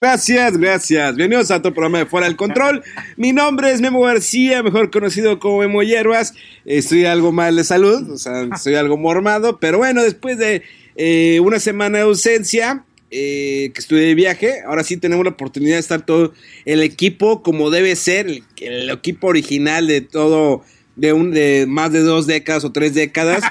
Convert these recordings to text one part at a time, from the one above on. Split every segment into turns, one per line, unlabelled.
Gracias, gracias. Bienvenidos a tu programa de Fuera del Control. Mi nombre es Memo García, mejor conocido como Memo Hierbas. Estoy algo mal de salud, o sea, estoy algo mormado, pero bueno, después de eh, una semana de ausencia, eh, que estuve de viaje, ahora sí tenemos la oportunidad de estar todo el equipo como debe ser, el, el equipo original de todo, de, un, de más de dos décadas o tres décadas.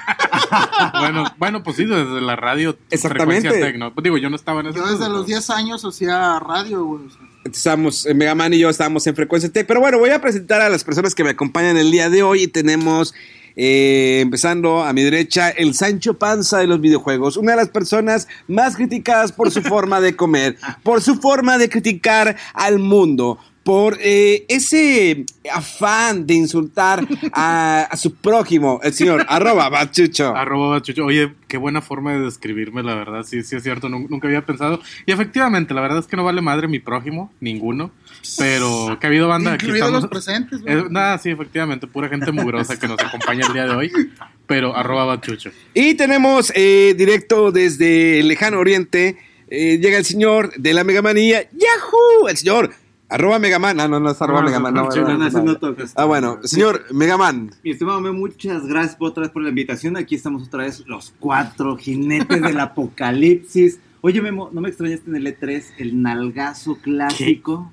bueno, bueno, pues sí, desde la radio.
Exactamente.
Frecuencia Tecno. Pues digo, yo no estaba en ese
Yo desde los 10 años hacía radio, güey.
Estábamos, eh, Megaman y yo estábamos en Frecuencia Tech. Pero bueno, voy a presentar a las personas que me acompañan el día de hoy. Y tenemos, eh, empezando a mi derecha, el Sancho Panza de los videojuegos. Una de las personas más criticadas por su forma de comer, por su forma de criticar al mundo. Por eh, ese afán de insultar a, a su prójimo, el señor arroba bachucho.
Arroba Chucho. Oye, qué buena forma de describirme, la verdad. Sí, sí es cierto, nun- nunca había pensado. Y efectivamente, la verdad es que no vale madre mi prójimo, ninguno. Pero que ha habido banda aquí.
Incluidos
Estamos,
los presentes, güey.
Eh, nada, sí, efectivamente, pura gente mugrosa que nos acompaña el día de hoy. Pero arroba bachucho.
Y tenemos eh, directo desde el lejano oriente, eh, llega el señor de la Megamanía, ¡Yahoo! El señor, arroba Megaman, ah, no, no es arroba
No,
Megaman,
no,
no,
sí,
no,
no,
no,
no,
no.
no toques.
Ah, bueno, señor Megaman,
Mi estimado muchas gracias por otra vez por la invitación. Aquí estamos otra vez, los cuatro jinetes del apocalipsis. Oye, Memo, ¿no me extrañaste en el E3 el nalgazo clásico?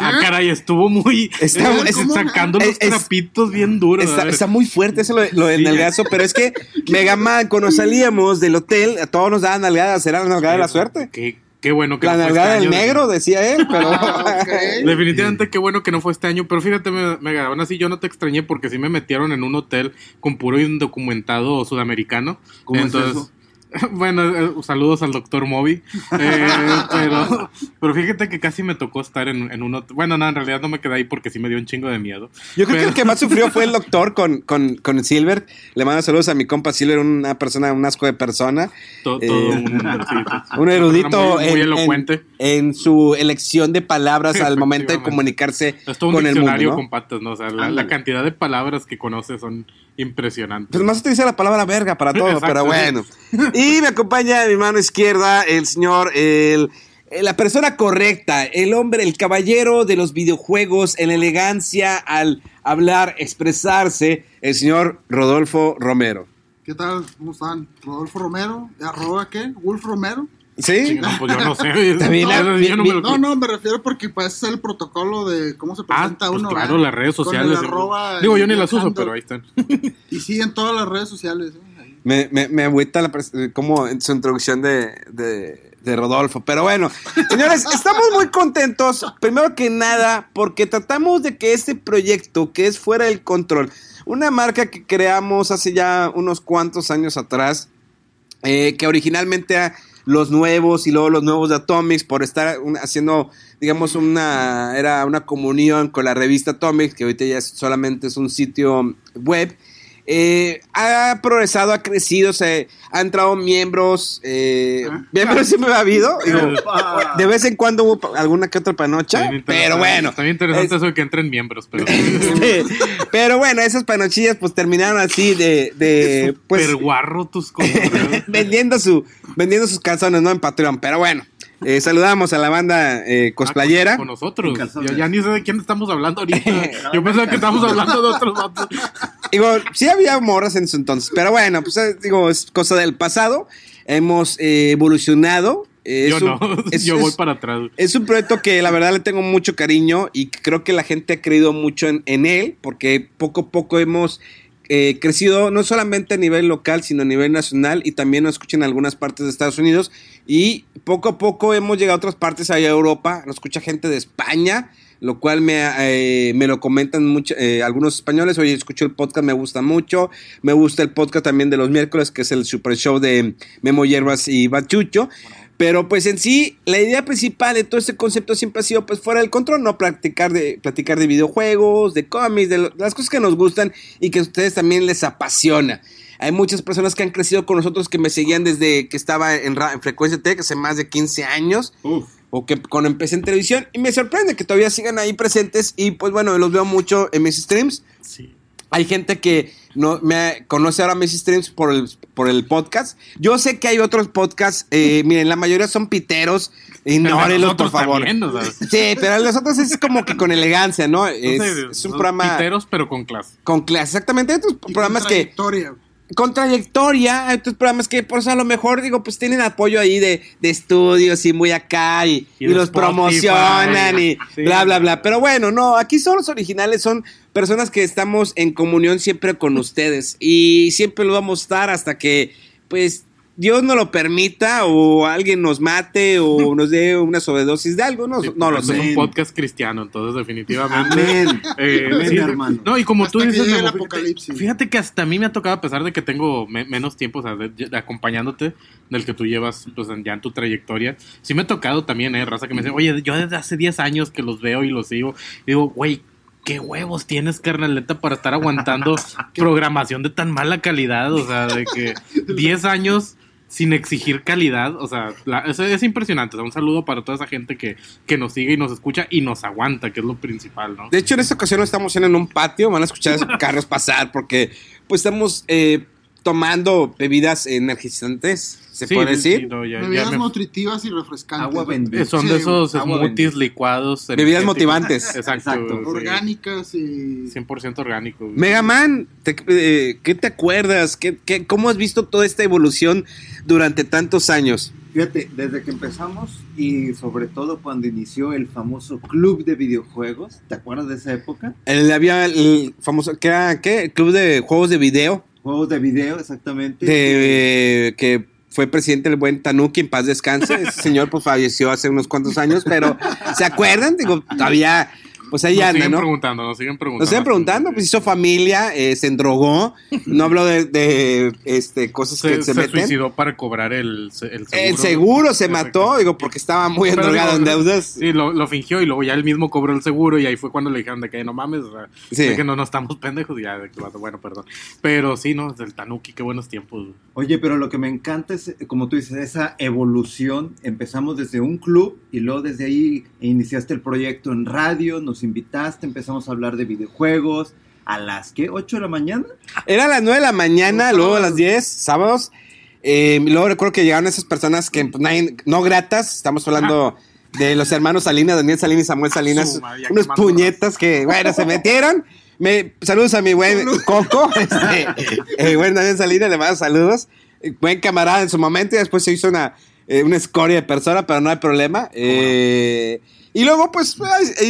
Ah, caray, estuvo muy.
Está-
eh,
es-
sacando los
es- es-
trapitos bien duros.
está, muy fuerte eso lo, lo del
Sí.
nalgazo, pero es que Megaman, cuando salíamos del hotel, a todos nos daban nalgadas, era la nalgada de la suerte.
Qué, qué bueno que
La
no fue este
del
año.
negro, decía él, pero...
Ah.
Definitivamente qué bueno que no fue este año, pero fíjate, me- aún así yo no te extrañé porque sí me metieron en un hotel con puro indocumentado sudamericano.
¿Cómo es
Entonces,
eso?
bueno, eh, saludos al doctor Moby. Eh, pero, pero fíjate que casi me tocó estar en, en un hotel. Bueno, no, en realidad no me quedé ahí porque sí me dio un chingo de miedo.
Yo creo que el que más sufrió fue el doctor con, con, con Silver. Le mando saludos a mi compa Silver, una persona, un asco de persona.
To-
Eh,
todo un,
erudito
Muy, muy
en,
elocuente.
en- en su elección de palabras al momento de comunicarse
Es todo un
con el mundo. ¿no?
con patas, ¿no? O sea, la, la cantidad de palabras que conoce son impresionantes.
Pues más utiliza la palabra verga para todo,
Exacto,
pero
sí.
bueno. Y me acompaña a mi mano izquierda el señor, el, el- la persona correcta, el hombre, el caballero de los videojuegos en elegancia al hablar, expresarse, el señor Rodolfo Romero.
¿Qué tal? ¿Cómo están? Rodolfo Romero, ¿arroba qué? ¿Wolf Romero?
¿Sí?
No, pues yo no sé.
También la-
Yo no me lo-
No, no, me refiero porque pues es el protocolo de cómo se
Ah,
presenta
pues
uno.
claro,
¿verdad?
las redes
Con el
sociales.
arroba
Digo,
y
yo ni las uso, pero ahí están.
Y sí, en todas las redes sociales. ¿eh?
Me, me, me agüita la como en su introducción de, de, de Rodolfo. Pero bueno, señores, estamos muy contentos. Primero que nada, porque tratamos de que este proyecto, que es fuera del control, una marca que creamos hace ya unos cuantos años atrás, eh, que originalmente los nuevos y luego los nuevos de Atomics por estar un- haciendo, digamos, una, era una comunión con la revista Atomics, que ahorita ya es- solamente es un sitio web. Eh, ha progresado, ha crecido, se ha entrado miembros, eh, miembros siempre ha habido, digo, de vez en cuando hubo alguna que otra panocha, pero
interesante-
bueno.
Está bien interesante
Es-
eso de que entren miembros, pero.
este, pero bueno, esas panochillas pues terminaron así de, de pues
Super guarro tus cosas.
vendiendo su vendiendo sus calzones, ¿no? En Patreon. Pero bueno, eh, saludamos a la banda eh, cosplayera.
Ah, con, con nosotros.
Calzones.
Ya, ni sé de quién estamos hablando ahorita. Yo pensaba que estábamos hablando de otros vatos.
Digo, sí había morras en su entonces, pero bueno, pues eh, digo, es cosa del pasado. Hemos eh, evolucionado. Eh,
Yo
un-
no,
es-
yo voy
es-
para atrás.
Es un proyecto que la verdad le tengo mucho cariño y creo que la gente ha creído mucho en, en él porque poco a poco hemos eh, crecido no solamente a nivel local, sino a nivel nacional y también nos escuchan en algunas partes de Estados Unidos y poco a poco hemos llegado a otras partes allá de Europa, nos escucha gente de España, lo cual me, eh, me lo comentan mucho, eh, algunos españoles, oye, escucho el podcast, me gusta mucho, me gusta el podcast también de los miércoles, que es el super show de Memo Hierbas y Bachucho. Pero pues en sí, la idea principal de todo este concepto siempre ha sido pues fuera del control, no practicar de, platicar de videojuegos, de cómics, de, de las cosas que nos gustan y que a ustedes también les apasiona. Hay muchas personas que han crecido con nosotros que me seguían desde que estaba en, en Frecuencia Tech hace más de 15 años o que cuando empecé en televisión y me sorprende que todavía sigan ahí presentes y pues bueno, los veo mucho en mis streams.
Sí.
Hay gente que no me conoce ahora mis streams por el, por el podcast. Yo sé que hay otros podcasts, eh, miren, la mayoría son piteros, ignórenlos por favor.
también, o sea,
Sí, pero los otros es como que con elegancia, ¿no? Es,
no sé,
es un programa
piteros, pero con clase.
con clase. Exactamente, hay otros
Y
programas que. Con trayectoria, otros programas que por eso a lo mejor digo, pues tienen apoyo ahí de, de estudios y muy acá y,
Y
y
de
los promocionan y
Sí.
bla, bla, bla. Pero bueno, no, aquí son los originales, son personas que estamos en comunión siempre con ustedes y siempre lo vamos a estar hasta que, pues, Dios no lo permita o alguien nos mate o nos dé una sobredosis de algo, no,
Sí,
no lo sé.
Es un podcast cristiano, entonces definitivamente.
Amén.
Eh,
Amén,
sí,
hermano.
No, y como
Hasta
tú dices,
el
fíjate,
apocalipsis.
fíjate que hasta a mí me ha tocado, a pesar de que tengo me- menos tiempo, o sea, de- de- acompañándote, del que tú llevas pues, ya en tu trayectoria, sí me ha tocado también, ¿eh? Raza que me dice, oye, yo desde hace 10 años que los veo y los sigo, y digo, güey, ¿qué huevos tienes, carnaleta, para estar aguantando programación de tan mala calidad? O sea, de que 10 años sin exigir calidad, o sea, la- es, es impresionante. O sea, un saludo para toda esa gente que, que nos sigue y nos escucha y nos aguanta, que es lo principal, ¿no?
De hecho, en esta ocasión no estamos en un patio, van a escuchar carros pasar porque pues estamos eh, tomando bebidas energizantes, se
Sí,
puede decir.
sí, no, ya- ya
Bebidas
me-
nutritivas y refrescantes.
Agua bendita.
Son
Sí,
de esos smoothies
bendita.
licuados.
Bebidas
energéticos.
motivantes.
Exacto.
Exacto.
sí.
Orgánicas y...
100% orgánico. güey.
Mega Man, te- eh, ¿qué te acuerdas? ¿Qué, qué- cómo has visto toda esta evolución durante tantos años?
Fíjate, desde que empezamos y sobre todo cuando inició el famoso club de videojuegos, ¿te acuerdas de esa época?
El, había el famoso, ¿qué era? ¿Qué? El club de juegos de video,
Juegos de video, exactamente.
de, eh, que fue presidente el buen Tanuki, en paz descanse. Ese señor pues falleció hace unos cuantos años, pero ¿se acuerdan? Digo, todavía, pues ahí
Nos
anda,
siguen
¿no?
preguntando, nos siguen preguntando.
Nos siguen preguntando, pues hizo familia, eh, se endrogó, no habló de, de, este, cosas
Se,
que se,
se
meten.
suicidó para cobrar el, se- el seguro.
El seguro se mató, digo, porque estaba muy
Pero
endrogado en deudas.
Sí, lo, lo fingió y luego ya él mismo cobró el seguro y ahí fue cuando le dijeron de que no mames, o sea,
Sí.
de que no, no estamos pendejos y ya, de que, bueno, perdón. Pero sí, ¿no? Del Tanuki, qué buenos tiempos.
Oye, pero lo que me encanta es, como tú dices, esa evolución. Empezamos desde un club y luego desde ahí iniciaste el proyecto en radio, nos invitaste, empezamos a hablar de videojuegos. ¿A las qué? ¿8 de la mañana?
Era a las 9 de la mañana, luego a las 10, sábados. Eh, luego recuerdo que llegaron esas personas que pues, nadie- no gratas. Estamos hablando de los hermanos Salinas, Daniel Salinas y Samuel Salinas.
Su madre, ya
unos puñetas que, bueno, se metieron. Me, saludos a mi buen Coco. Este, eh, buen Daniel Salinas, le mando saludos. Eh, Buen camarada en su momento y después se hizo una, eh, una escoria de persona, pero no hay problema. Eh, y luego, pues,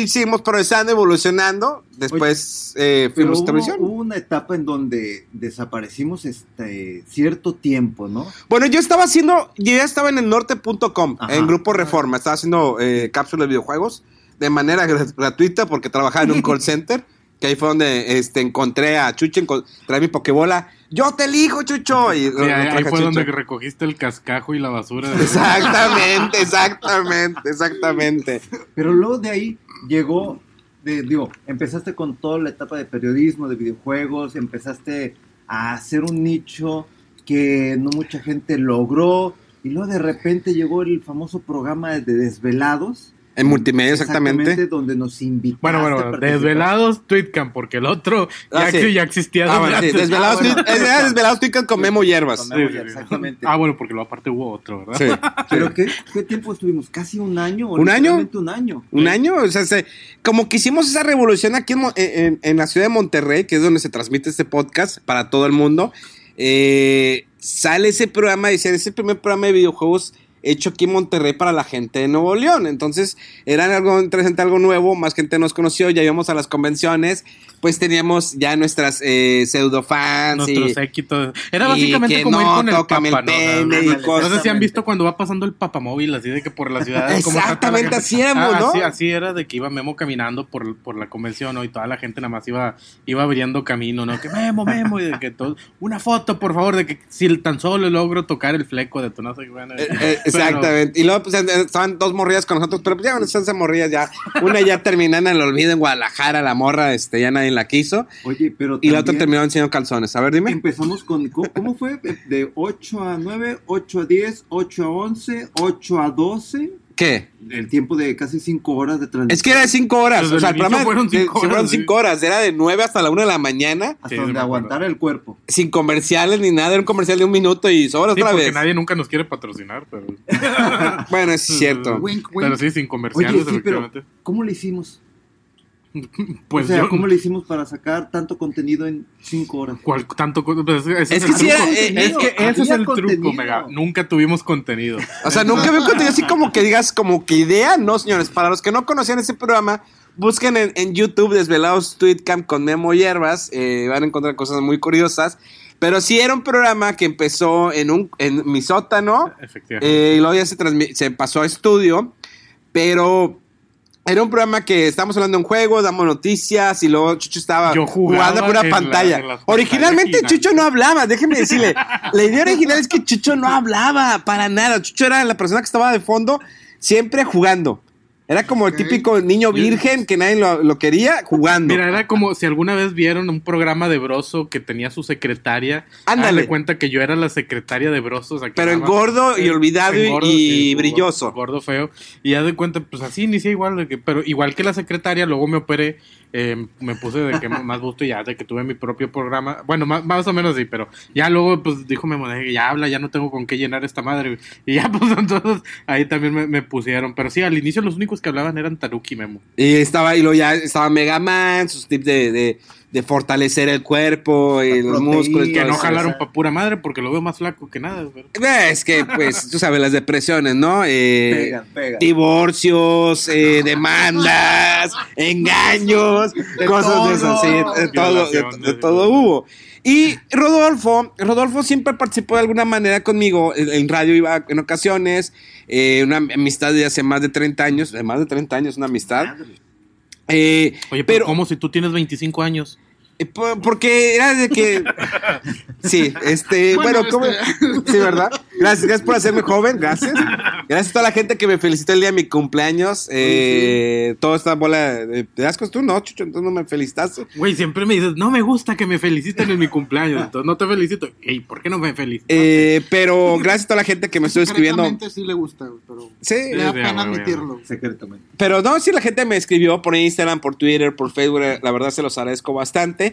seguimos progresando, evolucionando. Después eh,
Pero
fuimos a
hubo,
televisión.
hubo una etapa en donde desaparecimos este cierto tiempo, ¿no?
Bueno, yo estaba haciendo, yo ya estaba en el norte.com, en Grupo Reforma, estaba haciendo eh, cápsulas de videojuegos de manera grat- gratuita porque trabajaba en un call center, que ahí fue donde este, encontré a Chucho, encontré mi Pokebola, yo te elijo, Chucho. Y
Sí, ahí, fue
Chucho.
donde recogiste el cascajo y la basura.
Exactamente, exactamente, exactamente.
Pero luego de ahí llegó, de- digo, empezaste con toda la etapa de periodismo, de videojuegos, empezaste a hacer un nicho que no mucha gente logró, y luego de repente llegó el famoso programa de Desvelados.
En multimedia, exactamente.
donde nos invitaste
Bueno, bueno, desvelados Tweetcam, porque el otro
Ah,
ya,
sí.
ya existía.
Ah, bueno, sí, desvelados,
Ah, bueno,
Tweet- es verdad, desvelados con Memo Hierbas.
Con
Sí,
Memo
sí, sí.
exactamente.
Ah, bueno, porque luego aparte hubo otro, ¿verdad?
Sí.
¿Pero qué, qué tiempo estuvimos? ¿Casi un año?
¿Un año?
Un año.
Un año, o sea, se- como que hicimos esa revolución aquí en, Mo- en- en la ciudad de Monterrey, que es donde se transmite este podcast para todo el mundo. eh, sale ese programa, dice, ese primer programa de videojuegos hecho aquí en Monterrey para la gente de Nuevo León. Entonces, era algo interesante, algo nuevo, más gente nos conoció, ya íbamos a las convenciones, pues teníamos ya nuestras eh, pseudo fans.
Nuestro
y,
séquito. Era básicamente como ir
no,
con el papa,
el
¿no?
pene
O
y
sea,
cosas.
No sé si han visto cuando va pasando el papamóvil, así de que por la ciudad. como
Exactamente así éramos,
Ah,
¿no?
Así, así era de que iba Memo caminando por, por la convención, ¿no? Y toda la gente nada más iba, iba abriendo camino, ¿no? Que Memo, Memo, y de que todo. Una foto, por favor, de que si tan solo logro tocar el fleco de tu no sé bueno,
Eh, eh,
pero-
exactamente. Y luego pues, eh, estaban dos morrillas con nosotros, pero pues ya bueno, esas morrillas ya. Una ya terminó en el olvido en Guadalajara, la morra, este, ya nadie la quiso.
Oye, pero
Y la otra terminó enseñando calzones. A ver, dime.
Empezamos con, ¿cómo, fue? De 8 a 9, 8 a 10, 8 a 11, 8 a 12.
¿Qué?
El tiempo de casi 5 horas de transmisión.
Es que era de cinco horas.
Desde
o sea,
el
programa
fueron
de-
cinco
sí, fueron
horas, sí.
horas. Era de 9 hasta la 1 de la mañana,
Hasta
Sí,
donde aguantara el cuerpo.
sin comerciales ni nada. Era un comercial de un minuto y sobra
Sí,
otra
porque
vez.
nadie nunca nos quiere patrocinar, pero.
Bueno, es cierto.
Wink, wink.
Pero sí, sin
Oye,
comerciales,
sí, pero
efectivamente.
¿cómo le hicimos?
Pues
o sea,
yo.
¿cómo le hicimos para sacar tanto contenido en 5 horas?
¿Cuál- tanto pues, ese
Es que sí era- eh,
es que ese es el truco, mega. Nunca tuvimos contenido.
O sea, nunca había un contenido así como que digas, como que idea. No, señores. Para los que no conocían ese programa, busquen en, en YouTube Desvelados Tweetcamp con Memo Hierbas. eh, van a encontrar cosas muy curiosas. Pero sí era un programa que empezó en, un, en mi sótano.
Efectivamente.
eh, y luego ya se, se pasó a estudio. Pero era un programa que estábamos hablando de un juego, damos noticias y luego Chucho estaba jugando por una
en la-
pantalla.
en
Originalmente Chucho no hablaba, déjeme decirle. La idea original es que Chucho no hablaba para nada. Chucho era la persona que estaba de fondo siempre jugando. Era como el típico niño virgen que nadie lo, lo quería jugando.
Mira, era como si alguna vez vieron un programa de Broso que tenía su secretaria.
Ándale.
Cuenta que yo era la secretaria de Broso. o sea,
Pero
más-
gordo y olvidado y-
gordo,
y
sí,
brilloso.
Gordo feo. Y haz de cuenta, pues así inicié igual. de que- pero igual que la secretaria, luego me operé. Eh, me puse de que más gusto ya, de que tuve mi propio programa. Bueno, más, más o menos sí, pero ya luego, pues dijo Memo, ya habla, ya no tengo con qué llenar esta madre. Y ya, pues entonces ahí también me, pusieron. Pero sí, al inicio los únicos que hablaban eran Taruki y Memo.
Y estaba, y luego ya estaba Mega Man, sus tips de, de, de fortalecer el cuerpo y los
proteína,
músculos. y
Que no jalaron pa' pura madre porque lo veo más flaco que nada.
Eh, Es que, pues, tú sabes, las depresiones, ¿no? Eh,
Pegan, pegan.
Divorcios, eh, demandas, engaños, cosas
todo.
de esas, sí, de todo, de,
Violaciones.
de todo hubo. Y Rodolfo, Rodolfo siempre participó de alguna manera conmigo, en, en radio iba en ocasiones, eh, una amistad de hace más de 30 años, de más de 30 años, una amistad. Eh,
Oye, pero,
pero
¿cómo si tú tienes 25 años?
Eh, por- Porque era de que. Sí, este. Bueno,
Bueno,
¿cómo?
este-
Sí, ¿verdad? Gracias, gracias por hacerme joven, gracias. Gracias a toda la gente que me felicitó el día de mi cumpleaños. Eh, Toda esta bola de, de ascos. Tú no, Chucho, entonces no me felicitaste.
Güey, siempre me dices, no me gusta que me feliciten en mi cumpleaños, entonces no te felicito. Ey, ¿por qué no me felicitas?
Eh, pero gracias a toda la gente que me estuvo escribiendo.
Sí le gusta, pero
Sí,
le da
Sí,
pena admitirlo.
Secretamente.
Pero no, sí, la gente me escribió por Instagram, por Twitter, por Facebook. La verdad se los agradezco bastante.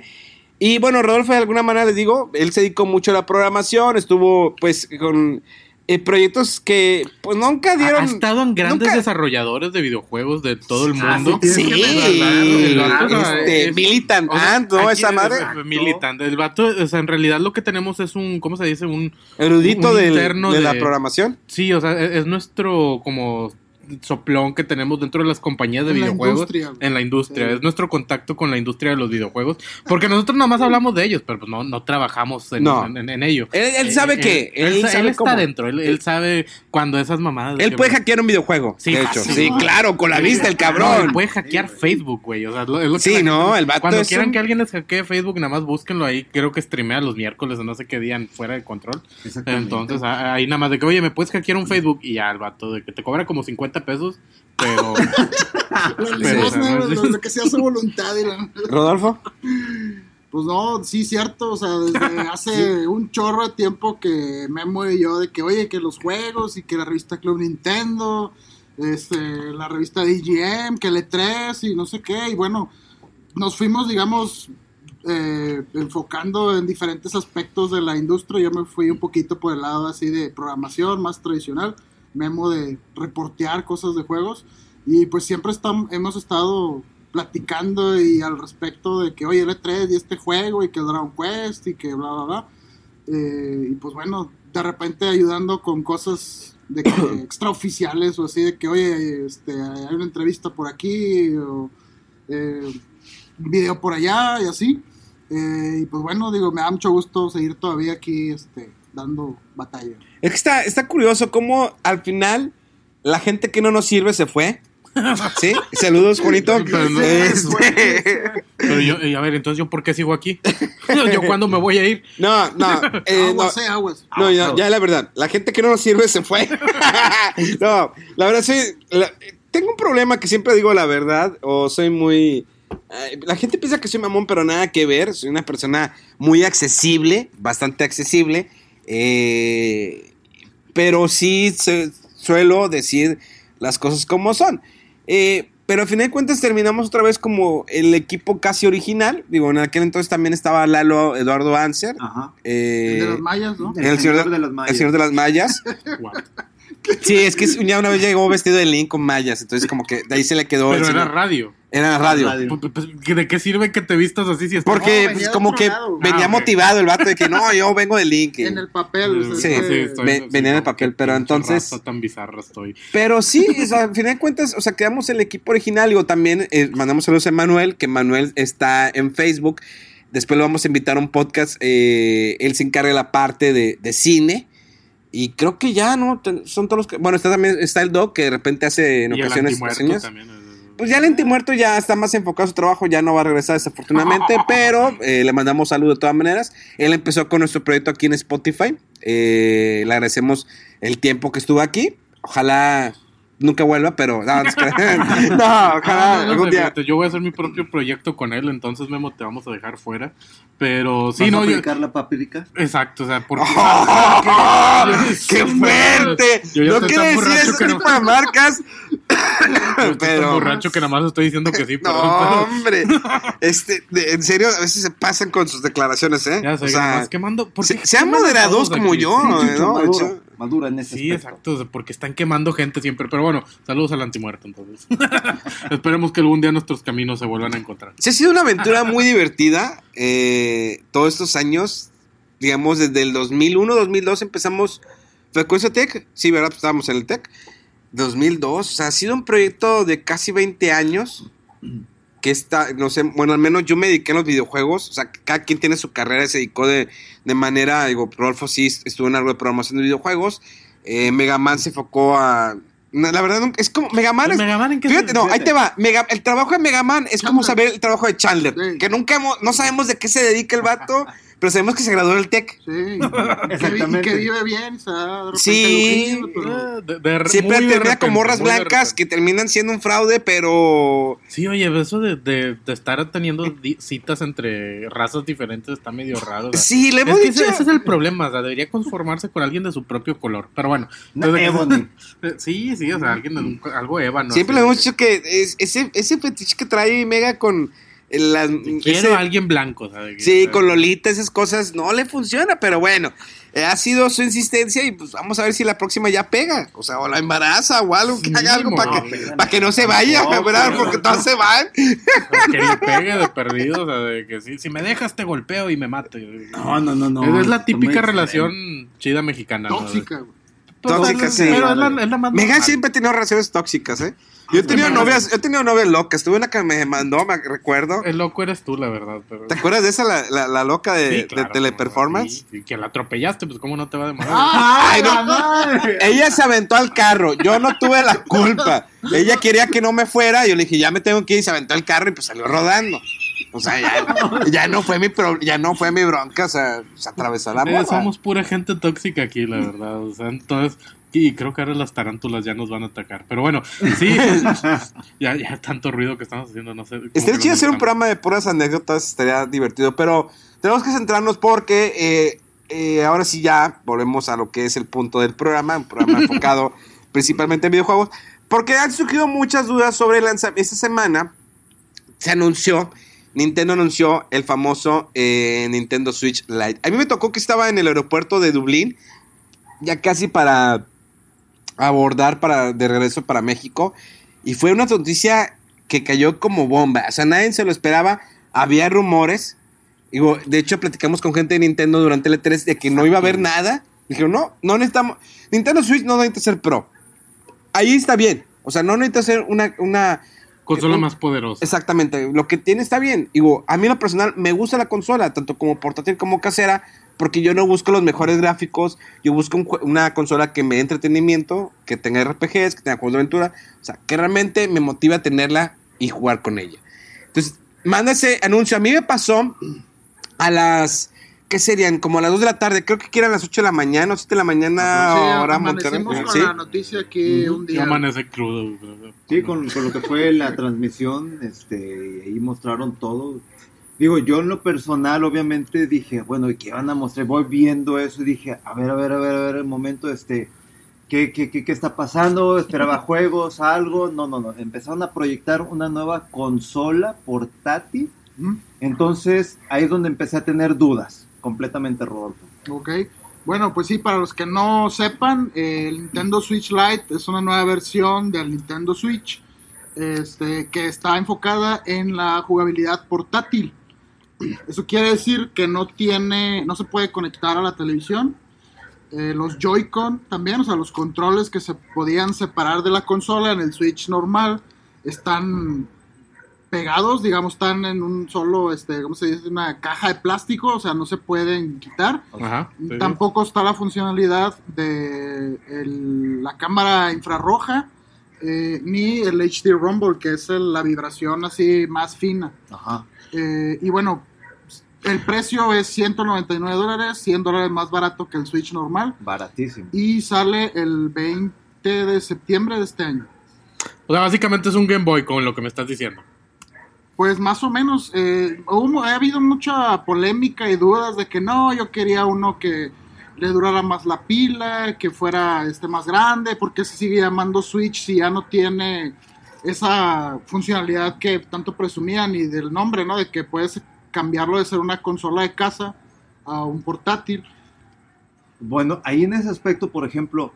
Y bueno, Rodolfo, de alguna manera les digo, él se dedicó mucho a la programación, estuvo pues con eh, proyectos que pues nunca dieron.
ha estado en grandes
nunca-
desarrolladores de videojuegos de todo el
Ah,
mundo.
sí,
Sí,
vato,
este,
es-
Militant
O sea,
Ant, ¿no? Esa
es-
madre.
es militante. El vato, o sea, en realidad lo que tenemos es un, ¿cómo se dice? Un
Erudito
un
del-
interno
de, la programación.
Sí, o sea, es, es nuestro como soplón que tenemos dentro de las compañías de
En
videojuegos en la industria,
Sí.
es nuestro contacto con la industria de los videojuegos, porque nosotros nada más hablamos de ellos, pero pues no, no trabajamos en,
No.
en- en- en ello.
Él, él sabe
Eh,
que.
él,
Él,
sa-
sabe
él está
cómo.
dentro, él, él sabe cuando esas mamadas.
Él puede hackear un videojuego.
Sí,
de hecho.
fácil.
Sí, claro, con la vista, el
No,
cabrón.
él puede hackear Facebook, güey. O sea, lo- es lo que
Sí,
la
no, el vato
Cuando
es
quieran
un-
que alguien les hackee Facebook, nada más búsquenlo ahí. Creo que streamea los miércoles o no sé qué día fuera de control. Entonces, ahí nada más de que, oye, ¿me puedes hackear un Facebook? Y ya el vato de que te cobra como 50 pesos, pero... O sea,
lo, lo que sea su voluntad. la-
Rodolfo.
Pues no, sí, cierto. O sea, desde hace un chorro de tiempo que Memo y yo, de que, oye, que los juegos y que la revista Club Nintendo, este, la revista DGM, que el E3 y no sé qué. Y bueno, nos fuimos, digamos, eh, enfocando en diferentes aspectos de la industria. Yo me fui un poquito por el lado así de programación, más tradicional. Memo de reportear cosas de juegos. Y pues siempre estam- hemos estado platicando y al respecto de que, oye, el E3 y este juego y que el Dragon Quest y que bla, bla, bla. Eh, y pues bueno, de repente ayudando con cosas de que extraoficiales o así, de que, oye, este, hay una entrevista por aquí, o eh, un video por allá y así. Eh, y pues bueno, digo, me da mucho gusto seguir todavía aquí este, dando batalla.
Es que está, está curioso cómo al final la gente que no nos sirve se fue. ¿Sí? Saludos, Juanito.
Pero no-
Este,
Pero yo, y a ver, entonces yo por qué sigo aquí? yo cuándo me voy a ir.
no, no. eh, no.
aguas, eh, aguas.
No, ya, ya la verdad, la gente que no nos sirve se fue. no, la verdad sí, la- tengo un problema que siempre digo la verdad o soy muy... la gente piensa que soy mamón, pero nada que ver. Soy una persona muy accesible, bastante accesible. Eh, pero sí se- suelo decir las cosas como son. Eh, pero al final de cuentas terminamos otra vez como el equipo casi original. Digo, en aquel entonces también estaba Lalo Eduardo Anser.
Ajá.
eh,
El de las mallas, ¿no?
El
el, señor
señor
de,
de las mallas.
el señor de las mallas. Sí, es que ya una vez llegó vestido de Link con mallas, entonces como que de ahí se le quedó.
Pero era radio.
era radio.
Radio.
Pues, pues, ¿De qué sirve que te vistas así si estás
Porque
No,
pues, como que
lado.
venía
Ah,
motivado el vato de que no, yo vengo de Link.
En el papel.
Sí,
sí,
estoy-
Ve- venía en el
no,
papel, pero entonces-
tan bizarra estoy.
Pero sí, o sea, al final de cuentas, o sea, quedamos el equipo original. Digo, también eh, mandamos saludos a Manuel, que Manuel está en Facebook. Después lo vamos a invitar a un podcast. eh, él se encarga de la parte de, de cine. Y creo que ya, ¿no? Son todos los que. Bueno, está también está el Doc, que de repente hace en
y el
ocasiones reseñas.
también. es-
Pues ya el antimuerto ya está más enfocado a su trabajo, ya no va a regresar desafortunadamente, pero eh, le mandamos saludo de todas maneras. Él empezó con nuestro proyecto aquí en Spotify. Eh, le agradecemos el tiempo que estuvo aquí. Ojalá nunca vuelva, pero no, no, no,
no
algún día.
yo voy a hacer mi propio proyecto con él, entonces Memo te vamos a dejar fuera. Pero sí,
¿Vas a
no, yo-
aplicar la papirica?
exacto, o sea, porque.
¡Oh! ¡Qué fuerte!
yo
No
tan
decir ese
que no-
tipo de marcas,
Yo
pero-
borracho que nada más estoy diciendo que sí,
No,
pero.
hombre. Este, de- en serio, a veces se pasan con sus declaraciones, ¿eh?
Ya sé,
o sea,
más quemando. ¿por
se- sean moderados como
aquí?
yo, ¿no?
Madura, en ese
Sí,
aspecto.
exacto, porque están quemando gente siempre. Pero bueno, saludos al antimuerto, entonces. Esperemos que algún día nuestros caminos se vuelvan a encontrar.
Sí, ha sido una aventura muy divertida. eh, todos estos años, digamos, desde el 2001, 2002 empezamos Frecuencia Tech. Sí, ¿verdad? Pues estábamos en el Tech. 2002, o sea, ha sido un proyecto de casi 20 años. Que está, no sé, bueno, al menos yo me dediqué a los videojuegos. O sea, cada quien tiene su carrera, se dedicó de, de manera, digo, Rodolfo sí estuvo en algo de programación de videojuegos. Eh, Mega Man se enfocó a. no, La verdad, es como Mega Man es,
Mega Man, ¿en qué
Fíjate, no, ahí te va. Mega- el trabajo de Mega Man es como saber el trabajo de Chandler.
Sí.
Que nunca hemos, no sabemos de qué se dedica el vato, pero sabemos que se graduó del TEC.
Sí, y
Exactamente.
que vive bien, o sea, de repente
Sí.
lujillo, pero-
de- de-
Siempre
de
termina con morras blancas que terminan siendo un fraude, pero.
Sí, oye, eso de, de, de estar teniendo citas entre razas diferentes está medio raro. o sea.
Sí, le hemos dicho.
ese, ese es el problema, o sea, debería conformarse con alguien de su propio color. Pero bueno.
No,
entonces-
Ebony.
sí, sí, o sea, alguien de un- algo ébano.
Siempre
así
le hemos dicho que es- ese, ese fetiche que trae Mega con. Las,
Quiero
ese-
a alguien blanco,
Sí, con Lolita, esas cosas no le funciona, pero bueno, eh, ha sido su insistencia y pues vamos a ver si la próxima ya pega, o sea, o la embaraza o algo, que haga algo para que,
no,
para que no se vaya,
no,
¿verdad?
pero-
Porque todos se van.
Que le pegue de perdido, o sea, de que si, si me dejas te golpeo y me mato.
No, no, no, no.
es la típica relación chida mexicana. ¿no?
tóxica, güey.
Tóxica,
es-
sí.
Pero es la, es la más
Megan siempre ha tenido relaciones tóxicas, ¿eh? Yo he tenido novias, yo he tenido novias locas, tuve una que me mandó, me recuerdo.
El loco eres tú, la verdad. Pero...
¿Te acuerdas de esa, la, la, la loca de,
Sí,
de
claro,
teleperformance?
sí, sí, que la atropellaste, pues cómo no te va a demorar.
Ay, no. Ella se aventó al carro, yo no tuve la culpa. Ella quería que no me fuera, yo le dije, ya me tengo que ir, y se aventó al carro y pues salió rodando. O sea, ya, ya no fue mi pro- ya no fue mi bronca, o sea, se atravesó la morra.
somos pura gente tóxica aquí, la verdad. O sea, entonces, y creo que ahora las tarántulas ya nos van a atacar. Pero bueno, sí, ya, ya tanto ruido que estamos haciendo, no sé.
Estaría chido hacer un programa de puras anécdotas, estaría divertido, pero tenemos que centrarnos porque eh, eh, ahora sí ya volvemos a lo que es el punto del programa, un programa enfocado principalmente en videojuegos, porque han surgido muchas dudas sobre el lanzamiento. Esta semana se anunció, Nintendo anunció el famoso eh, Nintendo Switch Lite. A mí me tocó que estaba en el aeropuerto de Dublín, ya casi para abordar para, de regreso para México, y fue una noticia que cayó como bomba. O sea, nadie se lo esperaba. Había rumores. Digo, de hecho, platicamos con gente de Nintendo durante el E3 de que no iba a haber nada Dijeron, no, no necesitamos. Nintendo Switch no necesita ser pro. Ahí está bien. O sea, no necesita ser una. una
Consola
un-
más poderosa.
Exactamente. Lo que tiene está bien. Digo, a mí en lo personal me gusta la consola, tanto como portátil como casera, porque yo no busco los mejores gráficos. Yo busco un una consola que me dé entretenimiento, que tenga RPGs, que tenga juegos de aventura. O sea, que realmente me motiva a tenerla y jugar con ella. Entonces, manda ese anuncio. A mí me pasó a las. ¿Qué serían? Como a las 2 de la tarde. Creo que eran las 8 de la mañana o 7 de la mañana,
Sí,
ahora Monterrey.
con
Sí.
la noticia aquí un
Ya
día.
amanece crudo.
Sí, con, con lo que fue la transmisión, este, ahí mostraron todo. Digo, yo en lo personal, obviamente dije, bueno, ¿y qué van a mostrar? Voy viendo eso y dije, a ver, a ver, a ver, a ver, el momento, este, ¿qué, qué, qué, qué está pasando? ¿Esperaba juegos, algo? No, no, no. Empezaron a proyectar una nueva consola portátil. Entonces, ahí es donde empecé a tener dudas, completamente, Rodolfo.
Ok. Bueno, pues sí, para los que no sepan, eh, el Nintendo Switch Lite es una nueva versión del Nintendo Switch este, que está enfocada en la jugabilidad portátil. Eso quiere decir que no tiene, no se puede conectar a la televisión. Eh, los Joy-Con también, o sea, los controles que se podían separar de la consola en el Switch normal están pegados, digamos, están en un solo, este, ¿cómo se dice? Una caja de plástico, o sea, no se pueden quitar.
Ajá. sí.
Tampoco está la funcionalidad de el- la cámara infrarroja eh, ni el HD Rumble, que es el- la vibración así más fina.
Ajá.
Eh, y bueno, el precio es 199 dólares, 100 dólares más barato que el Switch normal.
Baratísimo.
Y sale el 20 de septiembre de este año.
O sea, básicamente es un Game Boy con lo que me estás diciendo.
Pues más o menos, eh, hubo- ha habido mucha polémica y dudas de que no, yo quería uno que le durara más la pila, que fuera este más grande, porque se sigue llamando Switch si ya no tiene esa funcionalidad que tanto presumían y del nombre, ¿no? De que puedes cambiarlo de ser una consola de casa a un portátil.
Bueno, ahí en ese aspecto, por ejemplo,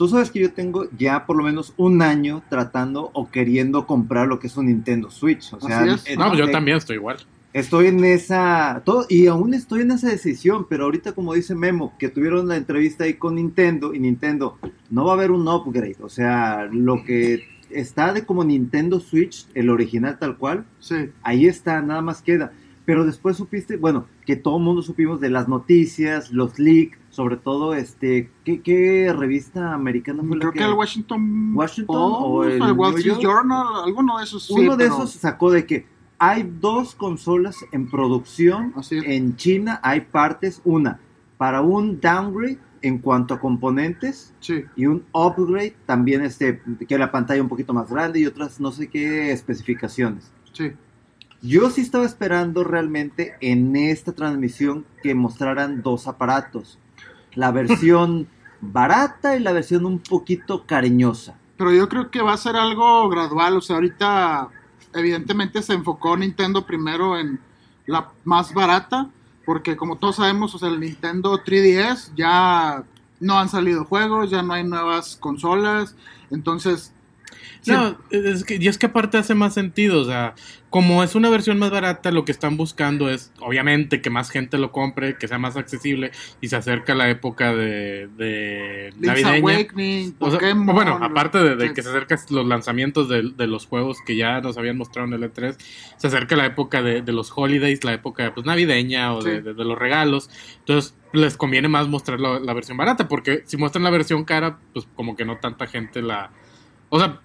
tú sabes que yo tengo ya por lo menos un año tratando o queriendo comprar lo que es un Nintendo Switch. O sea,
Así es.
eh,
No, pues yo
eh,
también estoy igual.
Estoy en esa. Todo, y aún estoy en esa decisión, pero ahorita, como dice Memo, que tuvieron la entrevista ahí con Nintendo, y Nintendo, no va a haber un upgrade. O sea, lo que está de como Nintendo Switch, el original tal cual,
Sí.
ahí está, nada más queda. Pero después supiste, bueno, que todo el mundo supimos de las noticias, los leaks, sobre todo, este, ¿qué, qué revista americana fue la
Creo que el Washington,
Washington
Post,
o el
Wall
New
Street. Journal, alguno de esos. sí,
Uno de
pero-
esos sacó de que hay dos consolas en producción en China, hay partes, una para un downgrade en cuanto a componentes
Sí.
y un upgrade también este que la pantalla un poquito más grande y otras no sé qué especificaciones.
Sí.
Yo sí estaba esperando realmente en esta transmisión que mostraran dos aparatos. La versión barata y la versión un poquito cariñosa.
Pero yo creo que va a ser algo gradual. O sea, ahorita evidentemente se enfocó Nintendo primero en la más barata. Porque como todos sabemos, o sea, el Nintendo 3DS ya no han salido juegos, ya no hay nuevas consolas. Entonces, sí,
No, es que, y es que aparte hace más sentido, o sea, como es una versión más barata, lo que están buscando es, obviamente, que más gente lo compre, que sea más accesible y se acerca la época de, de navideña. O sea,
Pokémon.
bueno, aparte de, que se acercan los lanzamientos de, de los juegos que ya nos habían mostrado en el E3, se acerca la época de, de los holidays, la época pues, navideña o de,
Sí.
de- de los regalos. Entonces, les conviene más mostrar la, la versión barata, porque si muestran la versión cara, pues como que no tanta gente la... O sea,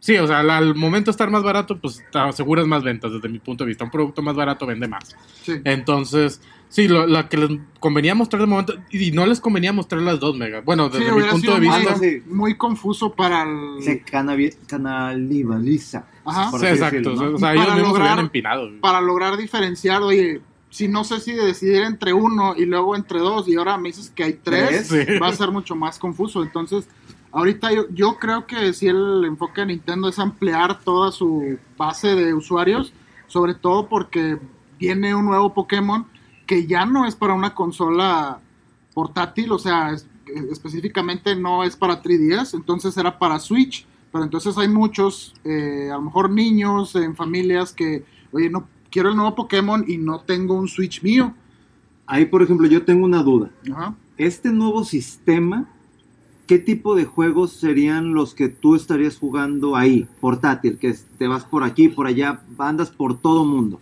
sí, o sea, la- al momento de estar más barato, pues te aseguras más ventas desde mi punto de vista. Un producto más barato vende más.
Sí.
Entonces, sí, lo, la que les convenía mostrar de momento, y no les convenía mostrar las dos megas. Bueno,
Sí,
desde mi punto
sido
de vista...
sí.
muy confuso para el...
Se canibaliza.
Ajá.
Sí, exacto.
decirlo, ¿no?
O sea, ellos
para
mismos se habían empinado.
para lograr diferenciar, oye, si no sé si decidir entre uno y luego entre dos y ahora me dices que hay tres,
Tres, sí.
va a ser mucho más confuso. Entonces, ahorita yo, yo creo que si el enfoque de Nintendo es ampliar toda su base de usuarios, sobre todo porque viene un nuevo Pokémon que ya no es para una consola portátil, o sea, es- específicamente no es para 3DS, entonces era para Switch, pero entonces hay muchos, eh, a lo mejor niños en familias que, oye, no quiero el nuevo Pokémon y no tengo un Switch mío.
Ahí, por ejemplo, yo tengo una duda.
Ajá.
este nuevo sistema, ¿qué tipo de juegos serían los que tú estarías jugando ahí, portátil? Que te vas por aquí, por allá, andas por todo mundo.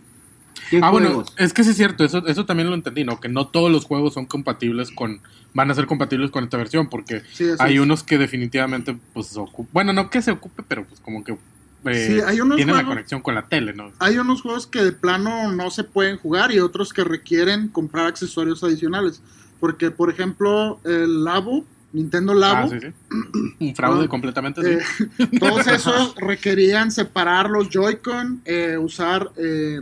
¿Qué
Ah, bueno,
juegos?
es que sí es cierto, eso, eso también lo entendí, ¿no? Que no todos los juegos son compatibles con, van a ser compatibles con esta versión, porque
Sí,
hay
es.
unos que definitivamente, pues, bueno, no que se ocupe, pero pues como que eh,
Sí, hay unos
tienen la
juegos-
conexión con la tele, ¿no?
Hay unos juegos que de plano no se pueden jugar y otros que requieren comprar accesorios adicionales. Porque, por ejemplo, el Labo, Nintendo Labo,
Ah, sí, sí. Un fraude
Ah,
completamente,
eh,
sí.
todos esos requerían separar los Joy-Con, eh, usar eh,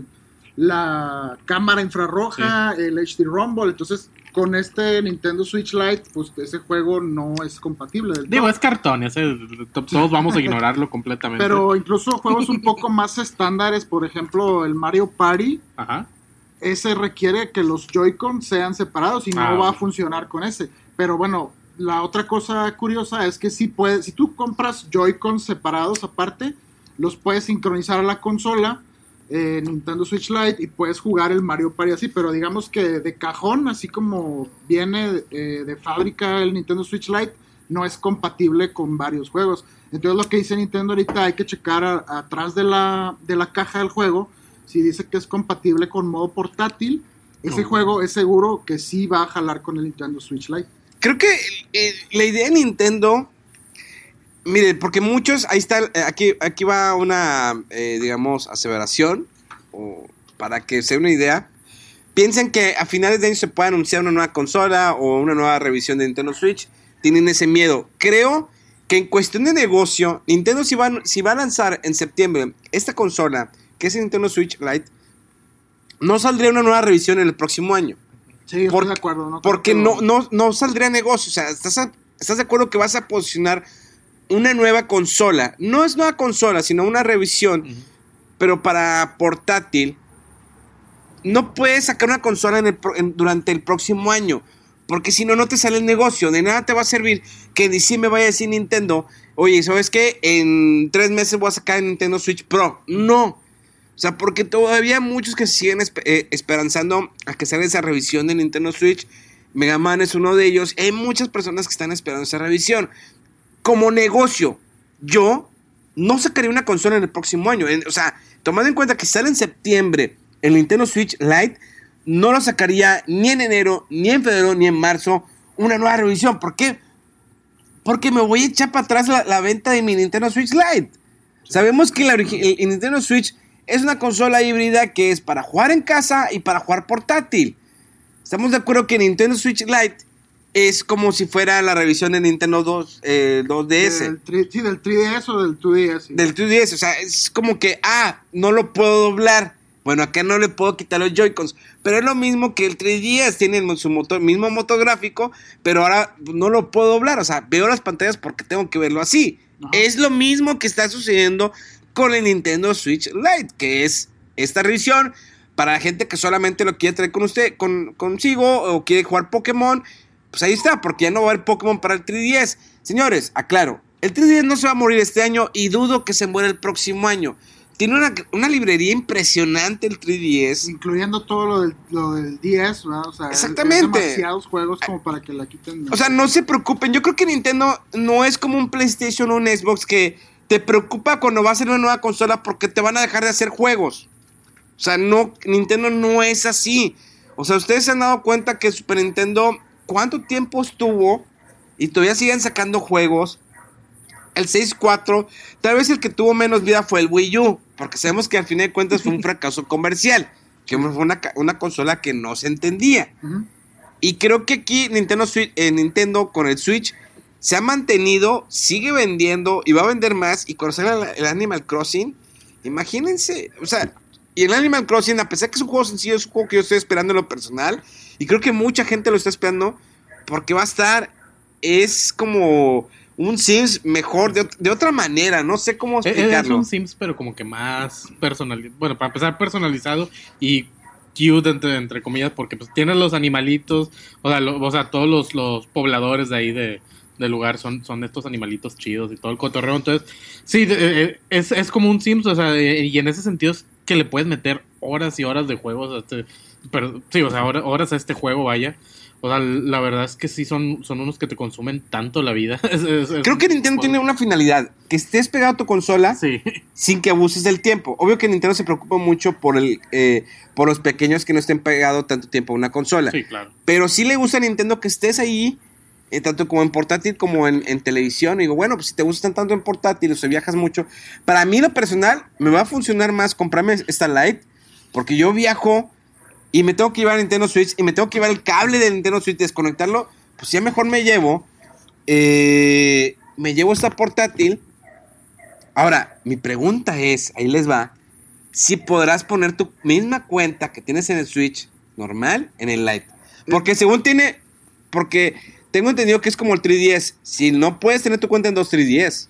la cámara infrarroja, el HD Rumble. Entonces, con este Nintendo Switch Lite, pues ese juego no es compatible.
Digo,
todo.
es cartón, ese, to- todos vamos a ignorarlo completamente.
Pero incluso juegos un poco más estándares, por ejemplo, el Mario Party,
Ajá.
ese requiere que los Joy-Con sean separados y no
Ah,
va a funcionar con ese. Pero bueno, la otra cosa curiosa es que si puedes, si tú compras Joy-Con separados aparte, los puedes sincronizar a la consola eh, Nintendo Switch Lite y puedes jugar el Mario Party así, pero digamos que de cajón, así como viene eh, de fábrica el Nintendo Switch Lite, no es compatible con varios juegos. Entonces lo que dice Nintendo ahorita hay que checar a- atrás de la, de la caja del juego si dice que es compatible con modo portátil. Ese
No.
juego es seguro que sí va a jalar con el Nintendo Switch Lite.
Creo que eh, la idea de Nintendo. Mire, porque muchos. Ahí está. eh, Aquí, aquí va una, eh, digamos, aseveración. O para que se dé una idea. Piensan que a finales de año se puede anunciar una nueva consola o una nueva revisión de Nintendo Switch. Tienen ese miedo. Creo que en cuestión de negocio, Nintendo si va, si va a lanzar en septiembre esta consola, que es el Nintendo Switch Lite, no saldría una nueva revisión en el próximo año.
Sí, estoy
Por-
de acuerdo. ¿no?
Porque no, no, no saldría negocio. O sea, ¿estás, a- ¿estás de acuerdo que vas a posicionar una nueva consola? No es nueva consola, sino una revisión, pero para portátil. No puedes sacar una consola en el en- durante el próximo año. Porque si no, no te sale el negocio. De nada te va a servir que en diciembre vaya a decir Nintendo, oye, ¿sabes qué? En tres meses voy a sacar el Nintendo Switch Pro. No. O sea, porque todavía muchos que siguen eh, esperanzando a que salga esa revisión de Nintendo Switch. Mega Man es uno de ellos. Hay muchas personas que están esperando esa revisión. Como negocio, yo no sacaría una consola en el próximo año. O sea, tomando en cuenta que sale en septiembre el Nintendo Switch Lite, no lo sacaría ni en enero, ni en febrero, ni en marzo una nueva revisión. ¿Por qué? Porque me voy a echar para atrás la, venta de mi Nintendo Switch Lite. Sabemos que el Nintendo Switch es una consola híbrida que es para jugar en casa y para jugar portátil. Estamos de acuerdo que Nintendo Switch Lite es como si fuera la revisión de Nintendo 2, eh, 2DS.
Del, tri- sí, del 3DS o del 2DS. sí.
Del 3DS, o sea, es como que, ah, no lo puedo doblar. Bueno, acá no le puedo quitar los Joy-Cons. Pero es lo mismo que el 3DS, tiene su motor, mismo motográfico, pero ahora no lo puedo doblar. O sea, veo las pantallas porque tengo que verlo así.
Ajá.
Es lo mismo que está sucediendo con el Nintendo Switch Lite, que es esta revisión para la gente que solamente lo quiere traer con usted, con, consigo, o quiere jugar Pokémon. Pues ahí está, porque ya no va a haber Pokémon para el 3DS. Señores, aclaro, el 3DS no se va a morir este año y dudo que se muera el próximo año. Tiene una, una librería impresionante el 3DS.
Incluyendo todo lo del, lo del 10, ¿verdad? O sea,
Exactamente.
demasiados juegos como para que la quiten.
O sea, no se preocupen. Yo creo que Nintendo no es como un PlayStation o un Xbox que te preocupa cuando va a ser una nueva consola porque te van a dejar de hacer juegos. O sea, no, Nintendo no es así. O sea, ustedes se han dado cuenta que Super Nintendo, ¿cuánto tiempo estuvo? Y todavía siguen sacando juegos. El 6.4, tal vez el que tuvo menos vida fue el Wii U, porque sabemos que al fin de cuentas fue un fracaso comercial, que fue una, una consola que no se entendía. Y creo que aquí Nintendo, Switch- eh, Nintendo con el Switch se ha mantenido, sigue vendiendo y va a vender más. Y cuando salga el Animal Crossing, imagínense, o sea, y el Animal Crossing, a pesar que es un juego sencillo, es un juego que yo estoy esperando en lo personal. Y creo que mucha gente lo está esperando porque va a estar, es como un Sims mejor, de, de otra manera, no sé cómo
eh, Es
explicarlo.
un Sims, pero como que más personalizado. Bueno, para empezar, personalizado y cute, entre, entre comillas, porque pues tienes los animalitos, o sea, lo- o sea todos los, los pobladores de ahí de, del lugar son, son estos animalitos chidos y todo el cotorreo. Entonces, sí, eh, es, es como un Sims, o sea, eh, y en ese sentido es que le puedes meter horas y horas de juegos a este. Pero, sí, o sea, hora- horas a este juego, vaya. O sea, la verdad es que sí son, son unos que te consumen tanto la vida. Es- es- es-
Creo que Nintendo tiene una finalidad, que estés pegado a tu consola
Sí.
sin que abuses del tiempo. Obvio que Nintendo se preocupa mucho por el eh, por los pequeños que no estén pegados tanto tiempo a una consola.
Sí, claro.
Pero sí le gusta a Nintendo que estés ahí, eh, tanto como en portátil como en, en televisión. Y digo, bueno, pues si te gustan tanto en portátil o si viajas mucho, para mí lo personal me va a funcionar más comprarme esta Lite, porque yo viajo y me tengo que llevar Nintendo Switch y me tengo que llevar el cable de Nintendo Switch, desconectarlo, pues ya mejor me llevo, eh, me llevo esta portátil. Ahora, mi pregunta es, ahí les va, si podrás poner tu misma cuenta que tienes en el Switch normal en el Lite. Porque según tiene, porque tengo entendido que es como el 3DS, si no puedes tener tu cuenta en dos 3DS.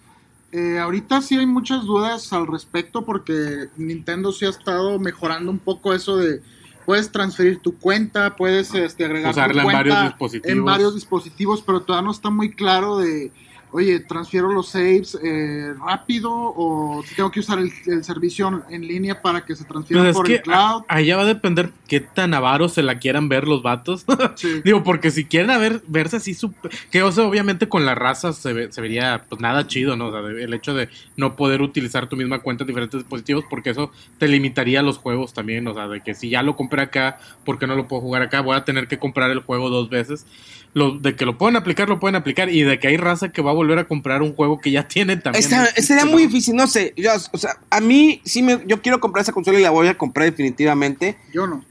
Eh, ahorita sí hay muchas dudas al respecto porque Nintendo sí ha estado mejorando un poco eso de puedes transferir tu cuenta, puedes este, agregar tu
Usarla en
cuenta
varios dispositivos.
en varios dispositivos, pero todavía no está muy claro de, oye, transfiero los saves eh, rápido o tengo que usar el, el servicio en línea para que se transfieran
Pues es
por el cloud.
a- allá va a depender qué tan avaros se la quieran ver los vatos.
Sí.
Digo, porque si quieren a ver, verse así, súper- que o sea, obviamente con la raza se, ve- se vería pues nada chido, ¿no? O sea, de- el hecho de no poder utilizar tu misma cuenta en diferentes dispositivos, porque eso te limitaría los juegos también, o sea, de que si ya lo compré acá, ¿por qué no lo puedo jugar acá? Voy a tener que comprar el juego dos veces. Lo, de que lo pueden aplicar, lo pueden aplicar, y de que hay raza que va a volver a comprar un juego que ya tiene también.
Está, sería
¿no?
muy difícil, no sé. Yo, o sea, a mí sí me, yo quiero comprar esa consola y la voy a comprar definitivamente.
Yo no.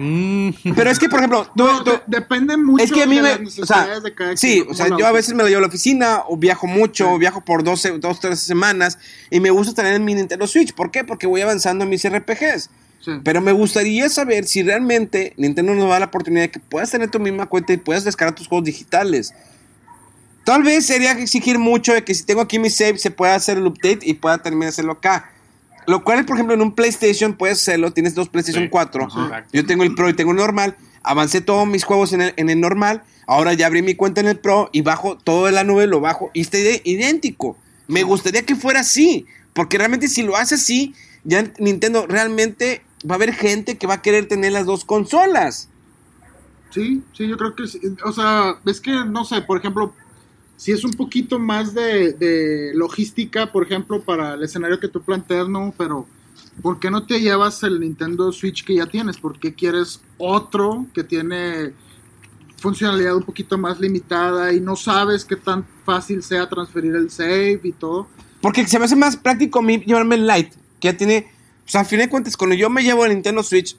Mm.
Pero es que, por ejemplo, tú-
No,
tú-
de- depende mucho
es que a mí
de
me,
las
o
necesidades
sea,
de cada
sí, o sea, yo a veces me la llevo a la oficina o viajo mucho,
Sí.
o viajo por 12, dos, tres semanas y me gusta tener mi Nintendo Switch. ¿Por qué? Porque voy avanzando en mis RPGs.
Sí.
Pero me gustaría saber si realmente Nintendo nos da la oportunidad de que puedas tener tu misma cuenta y puedas descargar tus juegos digitales. Tal vez sería exigir mucho de que si tengo aquí mi save se pueda hacer el update y pueda terminar de hacerlo acá. Lo cual, por ejemplo, en un PlayStation puedes hacerlo. Tienes dos PlayStation
Sí,
4.
exacto.
Yo tengo el Pro y tengo el normal. Avancé todos mis juegos en el, en el normal. Ahora ya abrí mi cuenta en el Pro y bajo todo en la nube, lo bajo y está idéntico. Me gustaría que fuera así. Porque realmente si lo hace así, ya Nintendo realmente va a haber gente que va a querer tener las dos consolas.
Sí, sí, yo creo que sí. O sea, es que, no sé, por ejemplo, si es un poquito más de, de logística, por ejemplo, para el escenario que tú planteas, ¿no? Pero, ¿por qué no te llevas el Nintendo Switch que ya tienes? ¿Por qué quieres otro que tiene funcionalidad un poquito más limitada y no sabes qué tan fácil sea transferir el save y todo?
Porque se me hace más práctico a mí llevarme el Lite, que ya tiene. O sea, a fin de cuentas, cuando yo me llevo el Nintendo Switch,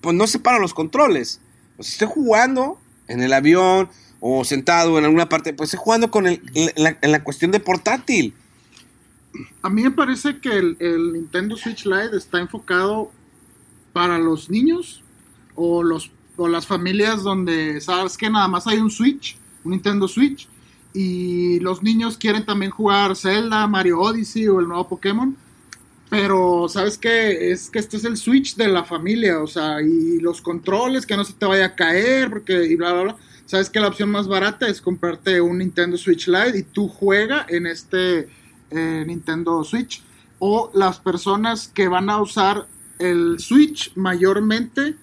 pues no separo los controles. Sea, estoy jugando en el avión o sentado en alguna parte, pues estoy jugando con el, en la cuestión de portátil.
A mí me parece que el, el Nintendo Switch Lite está enfocado para los niños o los o las familias donde sabes que nada más hay un Switch, un Nintendo Switch y los niños quieren también jugar Zelda, Mario Odyssey o el nuevo Pokémon. Pero sabes que es que este es el Switch de la familia, o sea, y los controles que no se te vaya a caer, porque y bla bla bla. Sabes que la opción más barata es comprarte un Nintendo Switch Lite y tú juega en este eh, Nintendo Switch. O las personas que van a usar el Switch mayormente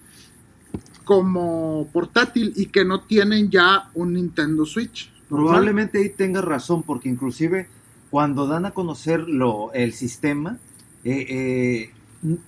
como portátil y que no tienen ya un Nintendo Switch.
Probablemente ahí tengas razón, porque inclusive cuando dan a conocer lo, el sistema, eh, eh,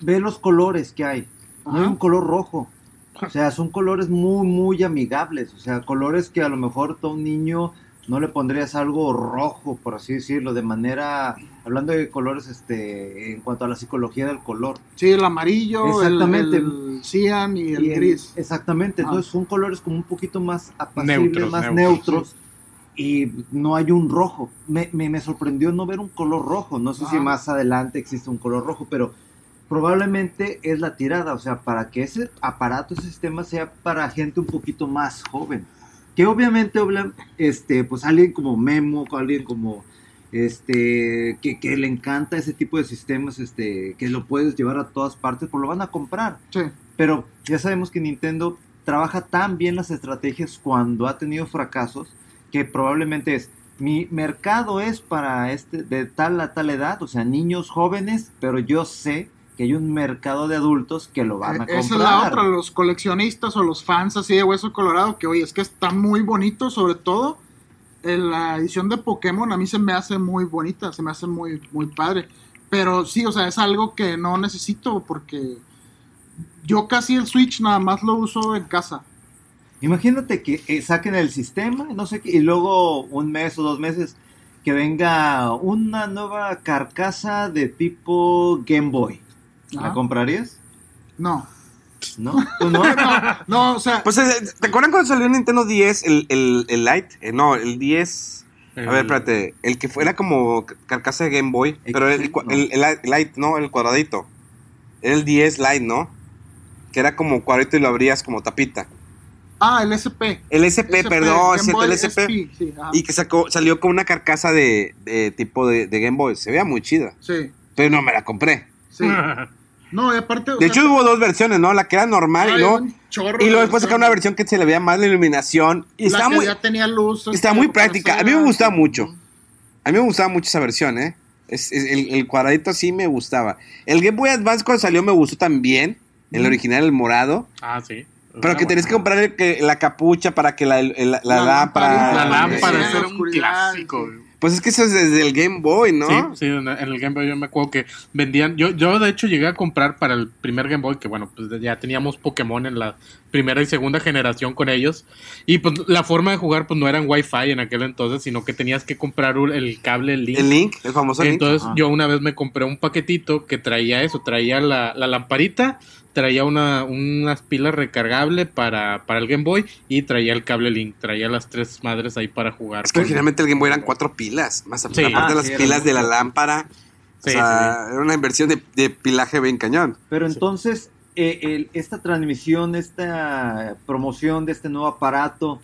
ve los colores que hay. No hay un color rojo. O sea, son colores muy, muy amigables. O sea, colores que a lo mejor a un niño no le pondrías algo rojo, por así decirlo, de manera, hablando de colores, este, en cuanto a la psicología del color.
Sí, el amarillo, el-
Exactamente.
el, cian y el
Y el-
gris.
Exactamente,
Ah.
entonces son colores como un poquito más apacibles,
Neutros,
más
neutros,
neutros, y no hay un rojo. Me, me, me sorprendió no ver un color rojo, no sé si más adelante existe un color rojo, pero probablemente es la tirada, o sea, para que ese aparato, ese sistema sea para gente un poquito más joven. Que obviamente, este, pues alguien como Memo, alguien como este que, que le encanta ese tipo de sistemas, este, que lo puedes llevar a todas partes, pues lo van a comprar.
Sí.
Pero ya sabemos que Nintendo trabaja tan bien las estrategias cuando ha tenido fracasos que probablemente es mi mercado es para este de tal a tal edad, o sea, niños jóvenes, pero yo sé que hay un mercado de adultos que lo van a
Eh,
comprar.
Esa es la otra, los coleccionistas o los fans así de Hueso Colorado, que oye, es que está muy bonito, sobre todo en la edición de Pokémon a mí se me hace muy bonita, se me hace muy, muy padre. Pero sí, o sea, es algo que no necesito porque yo casi el Switch nada más lo uso en casa.
Imagínate que eh, saquen el sistema, no sé qué, y luego un mes o dos meses que venga una nueva carcasa de tipo Game Boy. ¿La
Ajá.
comprarías?
No.
¿No? ¿Tú no?
No, o sea,
Pues, eh, ¿te acuerdan cuando salió el Nintendo 10, el, el, el Lite? Eh, no, el 10... A ver, espérate, el que fuera como carcasa de Game Boy, pero el, cua-
no.
el, el Lite, no, el cuadradito. Era el 10 Lite, ¿no? Que era como cuadrito y lo abrías como tapita.
Ah, el SP.
El SP,
SP,
perdón, el SP.
SP, sí.
Y que sacó, salió con una carcasa de, de tipo de, de Game Boy. Se veía muy chida.
Sí,
Pero no me la compré.
sí. No, y aparte.
De
sea,
hecho, hubo dos versiones, ¿no? La que era normal y luego,
un chorro
y luego después sacaron una versión que se le veía más la iluminación. Y
La
estaba
que
muy,
ya tenía luz.
está muy práctica. A mí me gustaba mucho. A mí me gustaba mucho esa versión, ¿eh? Es, es- el, el cuadradito sí me gustaba. El Game Boy Advance cuando salió me gustó también. El
Mm.
original, el morado.
Ah, sí.
Pero que tenías que comprar el que- la capucha para que la, el- la- la
La
lámpara.
La lámpara, era un clásico.
Pues es que eso es desde el Game Boy, ¿no?
Sí, sí, en el Game Boy yo me acuerdo que vendían, yo, yo de hecho llegué a comprar para el primer Game Boy, que bueno, pues ya teníamos Pokémon en la primera y segunda generación con ellos, y pues la forma de jugar pues no era en Wi-Fi en aquel entonces, sino que tenías que comprar el cable Link.
El Link, el famoso Link.
Entonces yo una vez me compré un paquetito que traía eso, traía la, la lamparita, traía una, unas pilas recargable para, para el Game Boy y traía el cable Link, traía las tres madres ahí para jugar.
Es que originalmente el Game Boy eran cuatro pilas, más
Sí.
aparte
Ah,
de las
sí, era
pilas de la lámpara.
Sí,
o sea, era una inversión de, de pilaje bien cañón.
Pero entonces, eh, el- esta transmisión, esta promoción de este nuevo aparato,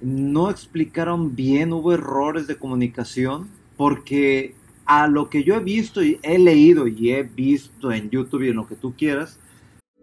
no explicaron bien, hubo errores de comunicación, porque a lo que yo he visto y he leído y he visto en YouTube y en lo que tú quieras,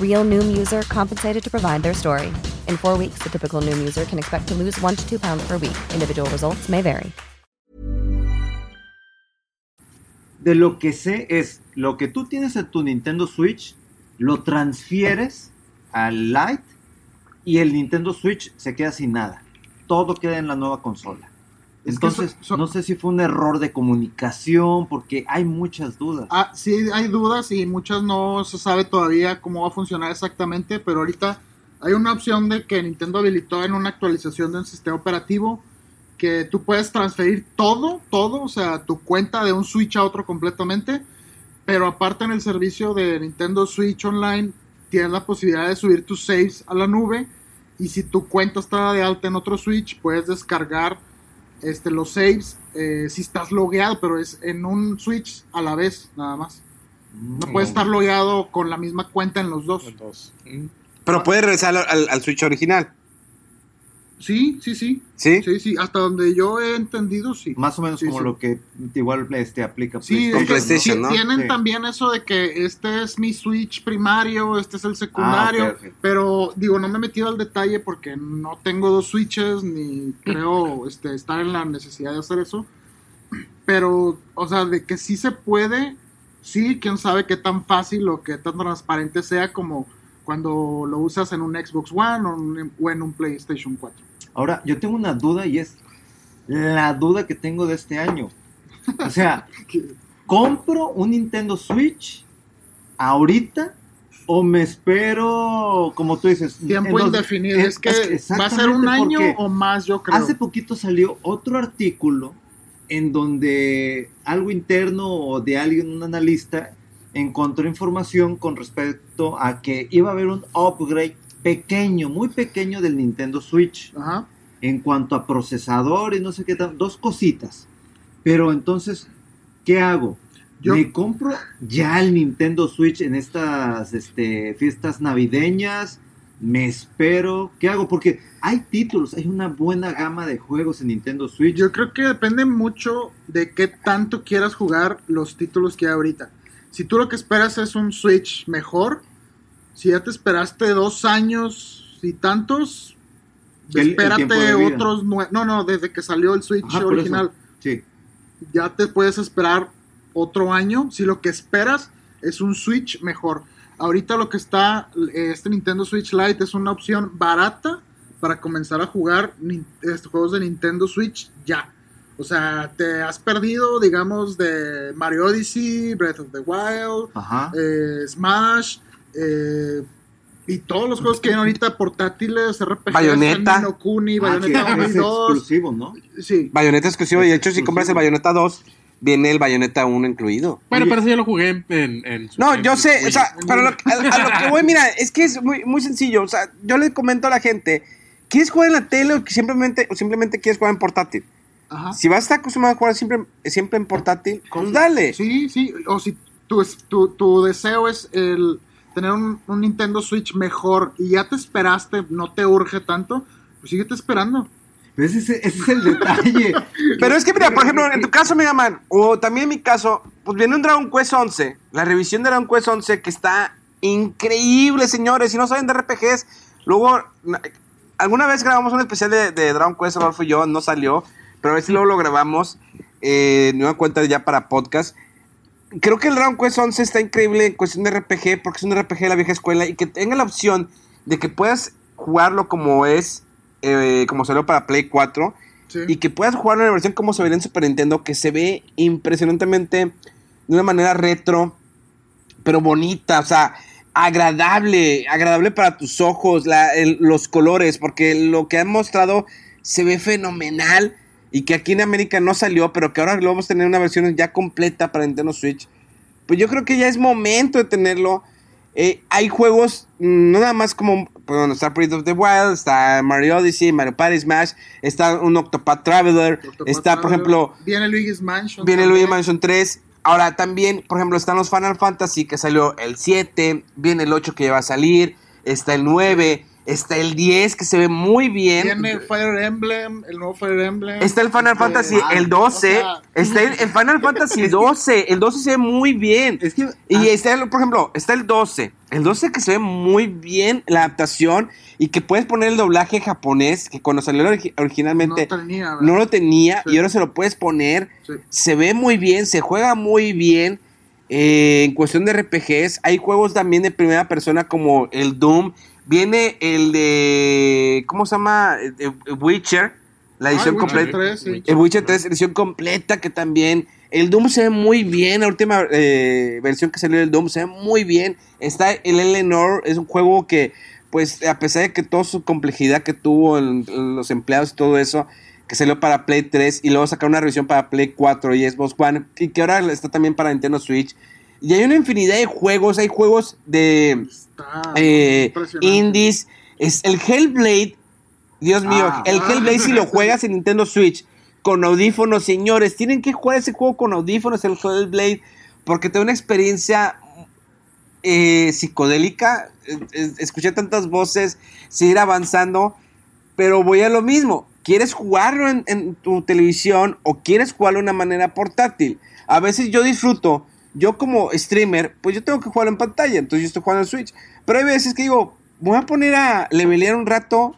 Real Noom user compensated to provide their story. In four weeks, the typical Noom user can expect to lose one to two pounds per week. Individual results may vary.
de lo que sé es lo que tú tienes en tu Nintendo Switch, lo transfieres al Lite y el Nintendo Switch se queda sin nada. Todo queda en la nueva consola. Entonces,
so- so-
no sé si fue un error de comunicación, porque hay muchas dudas.
Ah, sí, hay dudas y muchas no se sabe todavía cómo va a funcionar exactamente, pero ahorita hay una opción de que Nintendo habilitó en una actualización de un sistema operativo que tú puedes transferir todo, todo, o sea, tu cuenta de un Switch a otro completamente, pero aparte en el servicio de Nintendo Switch Online tienes la posibilidad de subir tus saves a la nube y si tu cuenta está de alta en otro Switch puedes descargar este, los saves eh, si estás logueado, pero es en un Switch a la vez, nada más. No
Mm.
puedes estar logueado con la misma cuenta en los dos.
Dos.
Pero puede regresar al, al- al Switch original.
Sí, sí, sí.
¿Sí?
Sí, sí. Hasta donde yo he entendido, sí.
Más o menos
Sí,
como
sí.
lo que igual este, aplica
Sí,
PlayStation,
sí,
¿no?
tienen
Sí.
también eso de que este es mi Switch primario, este es el secundario,
Ah, ok.
pero digo, no me he metido al detalle porque no tengo dos Switches ni creo este, estar en la necesidad de hacer eso. Pero, o sea, de que sí se puede, sí, quién sabe qué tan fácil o qué tan transparente sea como cuando lo usas en un Xbox One o, un- o en un PlayStation 4.
Ahora, yo tengo una duda y es la duda que tengo de este año. O sea, ¿compro un Nintendo Switch ahorita o me espero, como tú dices,
Tiempo indefinido.
en-
es que va a ser un año o más, yo creo.
Hace poquito salió otro artículo en donde algo interno o de alguien, un analista, encontró información con respecto a que iba a haber un upgrade pequeño, muy pequeño del Nintendo Switch
Ajá.
en cuanto a procesador y no sé qué tal, dos cositas. Pero entonces, ¿qué hago?
Yo-
¿Me compro ya el Nintendo Switch en estas este, fiestas navideñas? me espero, ¿qué hago? Porque hay títulos, hay una buena gama de juegos en Nintendo Switch.
Yo creo que depende mucho de qué tanto quieras jugar los títulos que hay ahorita. Si tú lo que esperas es un Switch mejor, si ya te esperaste dos años y tantos,
El-
espérate otros nue- No, no, desde que salió el Switch
Ajá,
original.
Sí.
ya te puedes esperar otro año. Si lo que esperas es un Switch mejor. Ahorita lo que está, este Nintendo Switch Lite es una opción barata para comenzar a jugar este, juegos de Nintendo Switch ya. O sea, te has perdido, digamos, de Mario Odyssey, Breath of the Wild, eh, Smash, eh, y todos los juegos que hay ahorita portátiles, RPG,
Bayonetta.
no Kuni,
Ah,
Bayonetta 1
es
y 2.
exclusivo, ¿no?
Sí,
Bayonetta exclusivo. Y de hecho, si compras el Bayonetta 2, viene el Bayonetta 1 incluido.
Bueno, pero eso yo lo jugué en. en- en-
No,
en
yo sé,
Wii.
o sea, pero lo- a, a lo que voy, mira, es que es muy, muy sencillo. O sea, yo le comento a la gente, ¿quieres jugar en la tele o simplemente, o simplemente quieres jugar en portátil?
ajá.
Si vas a estar acostumbrado a jugar siempre, siempre en portátil, pues dale.
Sí, sí, o si tu, tu, tu deseo es el tener un, un Nintendo Switch mejor y ya te esperaste, no te urge tanto, pues síguete esperando.
Ese, es- ese es el detalle.
Pero es que, mira, por ejemplo, en tu caso, Mega Man, o también en mi caso, pues viene un Dragon Quest 11, la revisión de Dragon Quest 11 que está increíble, señores. Si no saben de RPGs, luego, na- alguna vez grabamos un especial de, de Dragon Quest, Rodolfo y yo, no salió, pero a ver si luego lo grabamos, eh, nueva cuenta ya para podcast. Creo que el Dragon Quest 11 está increíble en cuestión de RPG, porque es un RPG de la vieja escuela y que tenga la opción de que puedas jugarlo como es, eh, como salió para Play 4
Sí.
y que puedas jugar en la versión como se vería en Super Nintendo, que se ve impresionantemente de una manera retro, pero bonita, o sea, agradable, agradable para tus ojos, la- el- los colores, porque lo que han mostrado se ve fenomenal y que aquí en América no salió, pero que ahora lo vamos a tener una versión ya completa para Nintendo Switch. Pues yo creo que ya es momento de tenerlo. Eh, hay juegos, mm, no nada más como, bueno, está Breath of the Wild, está Mario Odyssey, Mario Party Smash, está un Octopath Traveler,
Octopath
está, por ejemplo,
Viene Luigi's Mansion.
Viene
también.
Luigi Mansion 3. Ahora también, por ejemplo, están los Final Fantasy que salió el 7, viene el 8 que ya va a salir, está el 9, está el 10 que se ve muy bien.
Viene Fire Emblem, el nuevo Fire Emblem.
Está el Final
Este,
Fantasy,
ah,
el 12.
o sea,
está el, el Final Fantasy 12. El 12 se ve muy bien.
Es que,
Y
ah,
está, el- por ejemplo, está el 12. El 12 que se ve muy bien la adaptación y que puedes poner el doblaje japonés, que cuando salió origi- originalmente
no tenía,
no lo tenía
Sí.
y ahora se lo puedes poner.
Sí.
Se ve muy bien, se juega muy bien. Eh, en cuestión de RPGs, hay juegos también de primera persona como el Doom. Viene el de. ¿Cómo se llama? Witcher. La
Ah,
edición completa.
3, sí.
El Witcher 3, edición completa, que también. El Doom se ve muy bien. La última eh, versión que salió del Doom se ve muy bien. Está el Eleanor, es un juego que, pues, a pesar de que toda su complejidad que tuvo en, en los empleados y todo eso, que salió para Play 3 y luego sacaron una revisión para Play 4 y Xbox One, y que ahora está también para Nintendo Switch. Y hay una infinidad de juegos. Hay juegos de eh, indies. Es el Hellblade. Dios mío,
Ah.
el Hellblade si lo juegas en Nintendo Switch con audífonos, señores, tienen que jugar ese juego con audífonos, el Hellblade, porque te da una experiencia eh, psicodélica. Escuché tantas voces, seguir avanzando, pero voy a lo mismo. ¿Quieres jugarlo en, en tu televisión o quieres jugarlo de una manera portátil? A veces yo disfruto, yo como streamer, pues yo tengo que jugarlo en pantalla, entonces yo estoy jugando en Switch. Pero hay veces que digo, voy a poner a levelear un rato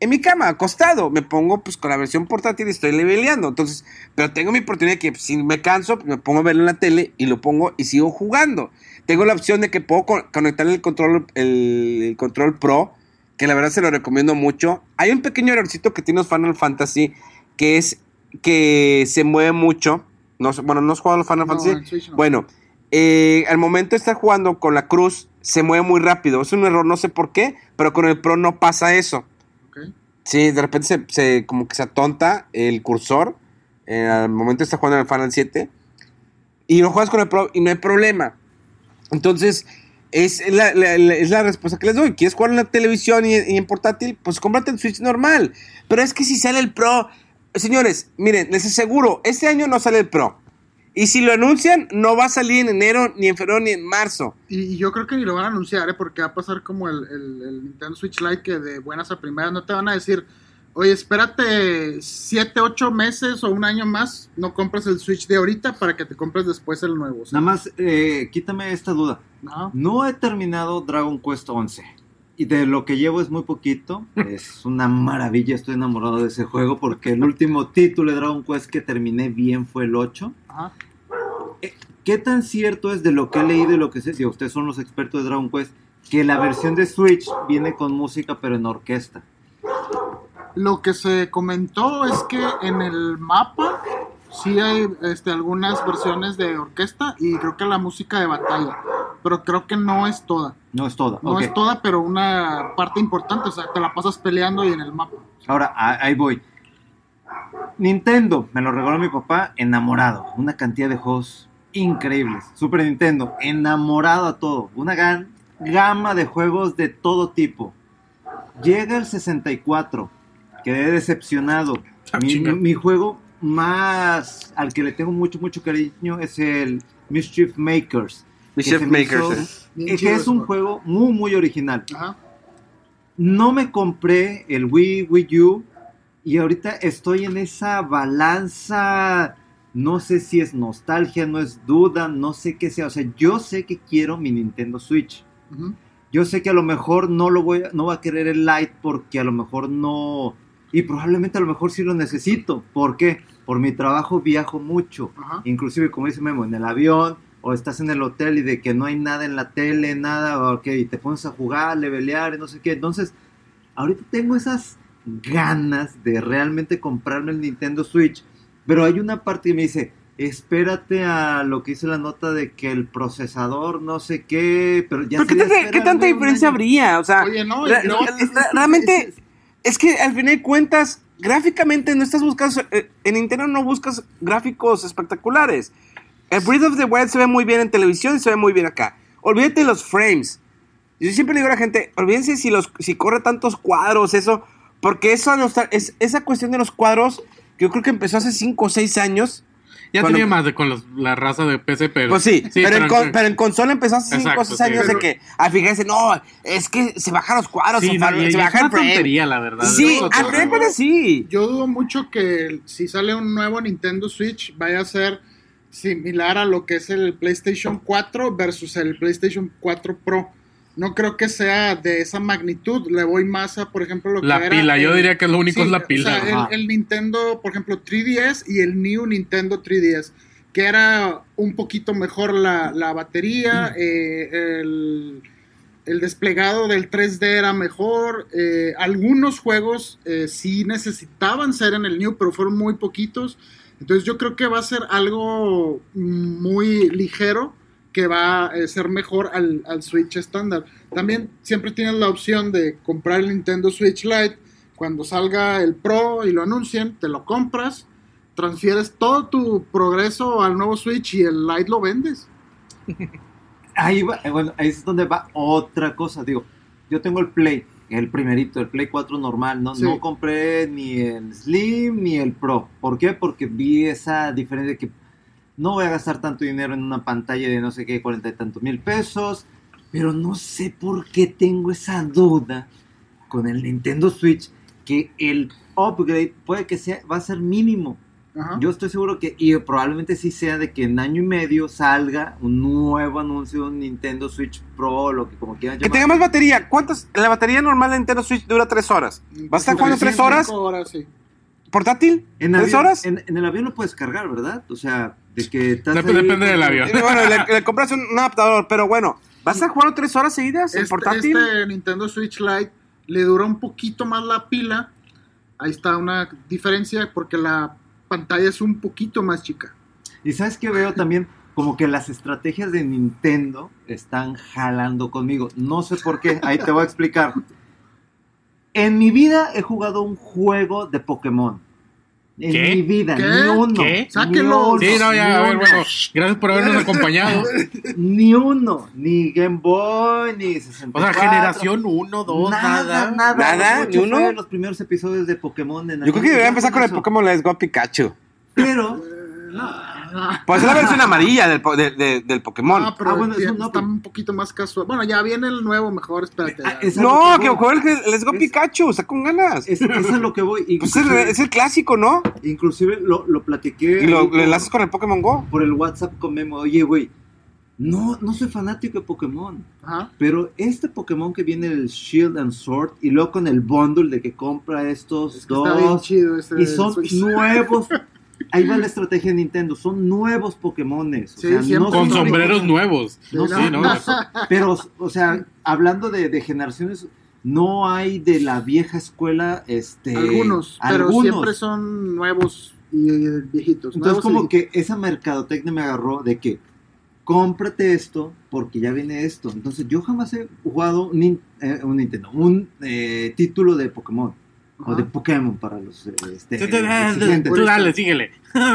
en mi cama, acostado. Me pongo pues con la versión portátil y estoy leveleando. Entonces, pero tengo mi oportunidad de que si me canso, pues, me pongo a verlo en la tele y lo pongo y sigo jugando. Tengo la opción de que puedo con- conectar el control, el, el control Pro, que la verdad se lo recomiendo mucho. Hay un pequeño errorcito que tiene los Final Fantasy, que es que se mueve mucho. No, bueno, no has jugado Final
No,
Fantasy.
no.
Bueno, eh, al momento de estar jugando con la cruz, se mueve muy rápido. Es un error, no sé por qué, pero con el Pro no pasa eso. Sí, de repente se, se- como que se atonta el cursor eh, al momento de estar jugando en el Final 7 y lo juegas con el Pro y no hay problema. Entonces, es la, la- la- es la respuesta que les doy. ¿Quieres jugar en la televisión y, y en portátil? Pues cómprate el Switch normal. Pero es que si sale el Pro, señores, miren, les aseguro, este año no sale el Pro. Y si lo anuncian, no va a salir en enero, ni en febrero, ni en marzo.
Y, y yo creo que ni lo van a anunciar, ¿eh? porque va a pasar como el, el- el Nintendo Switch Lite, que de buenas a primeras no te van a decir, oye, espérate 7, 8 meses o un año más, no compras el Switch de ahorita para que te compres después el nuevo.
Nada más, eh, quítame esta duda.
no.
No he terminado Dragon Quest 11. Y de lo que llevo es muy poquito. Es una maravilla, estoy enamorado de ese juego porque el último título de Dragon Quest que terminé bien fue el 8.
Ajá.
¿Qué tan cierto es de lo que he leído y lo que sé? Digo, ustedes son los expertos de Dragon Quest, que la versión de Switch viene con música pero en orquesta.
Lo que se comentó es que en el mapa sí hay este, algunas versiones de orquesta y creo que la música de batalla, pero creo que no es toda.
No es toda.
No es toda, pero una parte importante, o sea, te la pasas peleando y en el mapa.
Ahora, ahí voy. Nintendo, me lo regaló mi papá, enamorado. Una cantidad de juegos increíbles. Super Nintendo, enamorado a todo. Una gran gama de juegos de todo tipo. Llega el 64, quedé decepcionado.
Ah,
mi juego más al que le tengo mucho, mucho cariño es el Mischief Makers.
Mischief Makers, ¿eh?
Que
chido
es un juego muy, muy original.
Ajá.
No me compré el Wii, Wii U y ahorita estoy en esa balanza. No sé si es nostalgia, no es duda, no sé qué sea. O sea, yo sé que quiero mi Nintendo Switch.
ujú.
Yo sé que a lo mejor no lo voy a, no va a querer el Lite porque a lo mejor no y probablemente a lo mejor sí lo necesito. ¿Por qué? Por mi trabajo viajo mucho.
Ajá.
Inclusive como dice Memo, en el avión o estás en el hotel y de que no hay nada en la tele, nada, ok, y te pones a jugar, levelear y no sé qué. Entonces, ahorita tengo esas ganas de realmente comprarme el Nintendo Switch, pero hay una parte que me dice, espérate a lo que dice la nota de que el procesador no sé qué, pero ya
¿Pero qué, qué tanta diferencia
año.
habría? O sea,
Oye, no,
re- realmente es que al final de cuentas, gráficamente no estás buscando, eh, en Nintendo no buscas gráficos espectaculares. El Breath of the Wild se ve muy bien en televisión y se ve muy bien acá. Olvídate de los frames. Yo siempre le digo a la gente, olvídense si los si corre tantos cuadros, eso, porque eso no está- es esa cuestión de los cuadros, que yo creo que empezó hace 5 o 6 años.
Ya
Cuando-
tenía más de con los- la raza de PC, pero.
Pues sí, pero, en
en-
con- pero en consola empezó hace 5 o
Exacto,
6
sí.
años de
Pero-
que a fijarse, no, es que se bajan los cuadros,
Sí,
se,
no,
se
es
baja el
tontería, la verdad.
Sí, al sí.
Yo dudo mucho que si sale un nuevo Nintendo Switch vaya a ser similar a lo que es el PlayStation 4 versus el PlayStation 4 Pro. No creo que sea de esa magnitud. Le voy más a, por ejemplo, lo que
La
era
pila, yo
el-
diría que lo único
Sí,
es la pila.
o sea,
Ajá.
el, el Nintendo, por ejemplo, 3DS y el New Nintendo 3DS, que era un poquito mejor la, la batería, eh, el, el desplegado del 3D era mejor. eh, algunos juegos eh, sí necesitaban ser en el New, pero fueron muy poquitos. Entonces yo creo que va a ser algo muy ligero que va a ser mejor al, al Switch estándar. También siempre tienes la opción de comprar el Nintendo Switch Lite. Cuando salga el Pro y lo anuncien, te lo compras, transfieres todo tu progreso al nuevo Switch y el Lite lo vendes.
Ahí va, eh, bueno, ahí es donde va otra cosa. Digo, yo tengo el Play, el primerito, el Play 4 normal. No,
Sí.
no compré ni el Slim ni el Pro. ¿Por qué? Porque vi esa diferencia de que no voy a gastar tanto dinero en una pantalla de no sé qué, cuarenta y tantos mil pesos. Pero no sé por qué tengo esa duda con el Nintendo Switch que el upgrade puede que sea, va a ser mínimo.
Ajá.
Yo estoy seguro que, y probablemente sí sea de que en año y medio salga un nuevo anuncio de un Nintendo Switch Pro, lo que como quieran
Que
llamar.
tenga más batería. ¿Cuántas? La batería normal de Nintendo Switch dura 3 horas. ¿Vas a estar jugando 3 horas?
Cinco horas, sí.
¿Portátil?
En,
¿Tres
avión-
horas?
En, en el avión lo puedes cargar, ¿verdad? O sea, de que estás
Dep-
ahí
depende del avión.
Y bueno, le, le compras un, un adaptador, pero bueno, ¿vas a estar jugando 3 horas seguidas en
Este,
portátil?
este Nintendo Switch Lite le dura un poquito más la pila. Ahí está una diferencia porque la pantalla es un poquito más chica.
Y sabes que veo también como que las estrategias de Nintendo están jalando conmigo. No sé por qué, ahí te voy a explicar. En mi vida he jugado un juego de Pokémon. En
¿Qué?
mi vida,
¿Qué?
ni uno.
¿Qué?
ni
Sáquenlo.
uno,
Sí, no, ya, a ver,
uno.
bueno, gracias por habernos acompañado.
Ni uno, ni Game Boy, ni 64.
O sea, generación 1, 2,
nada,
nada.
nada.
Nada, ni uno.
fue los primeros episodios de Pokémon. En
Yo creo que debería empezar con el Pokémon Let's Go Pikachu.
Pero, no,
Pues es la versión amarilla del, po- de- de- del Pokémon.
Ah, pero
Ah, bueno,
tiene-
eso no,
está
pero-
un poquito más casual. Bueno, ya viene el nuevo, mejor, espérate.
Ah, es
no, que juegue el Let's Go
Es-
Pikachu, está con ganas.
Es, es a lo que voy.
Pues es, el, es clásico, ¿no?
inclusive lo, lo platiqué
Y lo, lo enlazas con el Pokémon Go.
por el WhatsApp con Memo. Oye, güey, no, no soy fanático de Pokémon.
Ajá.
Pero este Pokémon que viene el Shield and Sword y luego con el bundle de que compra estos
Es que está bien
dos
chido ese
y son
Switch.
nuevos. Ahí va la estrategia de Nintendo, son nuevos Pokémones. O
Sí,
sea,
siempre
no
Con
son
sombreros
Pokémon-
nuevos.
No,
Sí,
sí,
¿no?
pero, o sea, hablando de, de generaciones, no hay de la vieja escuela, este...
algunos, pero
algunos.
siempre son nuevos y, y viejitos.
Entonces como
y-
que esa mercadotecnia me agarró de que cómprate esto porque ya viene esto. Entonces yo jamás he jugado un, eh, un Nintendo, un eh, título de Pokémon o de Pokémon para los este,
Tú, tú, dale, síguele.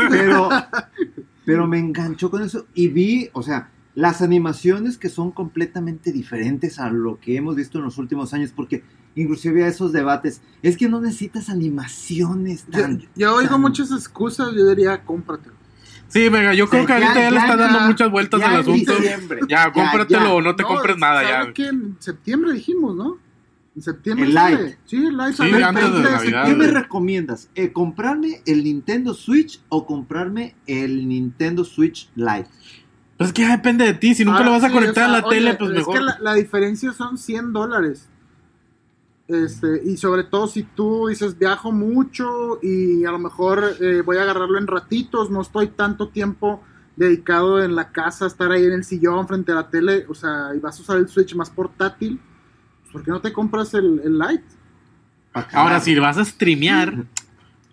Pero, pero me enganchó con eso y vi, o sea, las animaciones que son completamente diferentes a lo que hemos visto en los últimos años, porque inclusive a esos debates, es que no necesitas animaciones
Yo,
tan...
yo oigo
tan-
muchas excusas, yo diría, cómpratelo.
Sí, venga, yo creo que
Ya,
ahorita ya, le está
ya,
dando muchas vueltas al asunto. Ya, cómpratelo
ya.
o no te compres nada
¿sabe
ya.
qué? En septiembre dijimos, ¿no? En septiembre
El
sale.
Lite.
Sí, el Lite
Sí,
sale el
antes de
20
Navidad.
¿Qué me recomiendas? Eh, ¿Comprarme el Nintendo Switch o comprarme el Nintendo Switch Lite?
Pues es que ya depende de ti. Si nunca
Ah,
lo vas a
sí,
conectar
o sea,
a la
oye,
tele, pues
es
mejor.
que la, la diferencia son 100 dólares. Este, y sobre todo si tú dices viajo mucho y a lo mejor eh, voy a agarrarlo en ratitos, no estoy tanto tiempo dedicado en la casa, estar ahí en el sillón frente a la tele, o sea, y vas a usar el Switch más portátil, ¿por qué no te compras el, el Lite?
Ahora, si vas a streamear,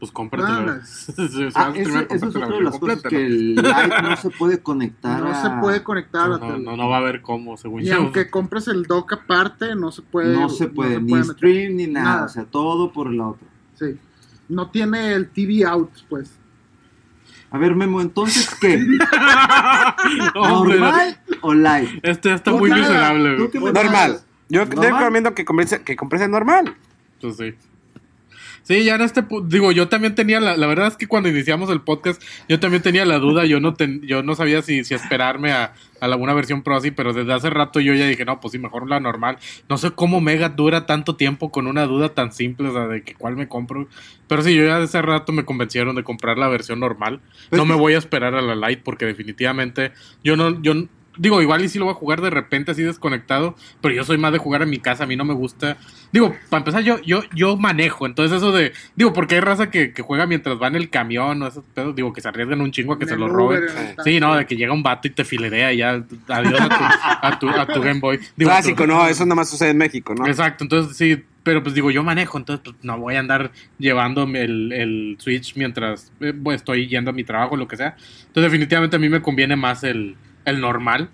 pues cómpratelo.
Ah,
Si vas
Ah,
a
ese-
streamear,
eso es otra de las cosas que
¿no?
el Lite no se puede conectar
No
a-
se puede conectar a la
No,
tele.
no, no va a haber cómo, según
Y
yo.
aunque compres el dock aparte, no se puede.
no se puede, ni
puede
stream ni nada,
Nada.
o sea, todo por la otra.
Sí. No tiene el TV out, pues.
A ver, Memo, entonces, ¿qué? ¿Normal o Lite?
Este ya está muy miserable.
¿Tú
güey.
qué me
Normal. Yo te recomiendo que compres, que compres el normal.
Pues sí. Sí, ya en este digo, yo también tenía la, la verdad es que cuando iniciamos el podcast, yo también tenía la duda, yo no ten- yo no sabía si, si esperarme a, a la- una versión pro así, pero desde hace rato yo ya dije, no, pues sí, mejor la normal. No sé cómo Mega dura tanto tiempo con una duda tan simple, o sea, de que cuál me compro. Pero sí, yo ya hace rato me convencieron de comprar la versión normal.
Pero
no me voy a esperar a la Lite porque definitivamente yo no, yo digo, igual y si lo voy a jugar de repente así desconectado, pero yo soy más de jugar en mi casa, a mí no me gusta. Digo, para empezar yo, yo, yo manejo, entonces eso de, digo, porque hay raza que, que juega mientras va en el camión o esos pedos, digo, que se arriesgan un chingo a que
En
se lo roben. Sí, no, de que llega un vato y te filerea y ya, adiós a tu, a tu, a tu Game Boy. Digo,
Clásico, no, eso nada más sucede en México, ¿no?
Exacto, entonces sí, pero pues digo, yo manejo, entonces pues, no voy a andar llevándome el, el Switch mientras eh, pues, estoy yendo a mi trabajo o lo que sea. Entonces definitivamente a mí me conviene más el, el normal.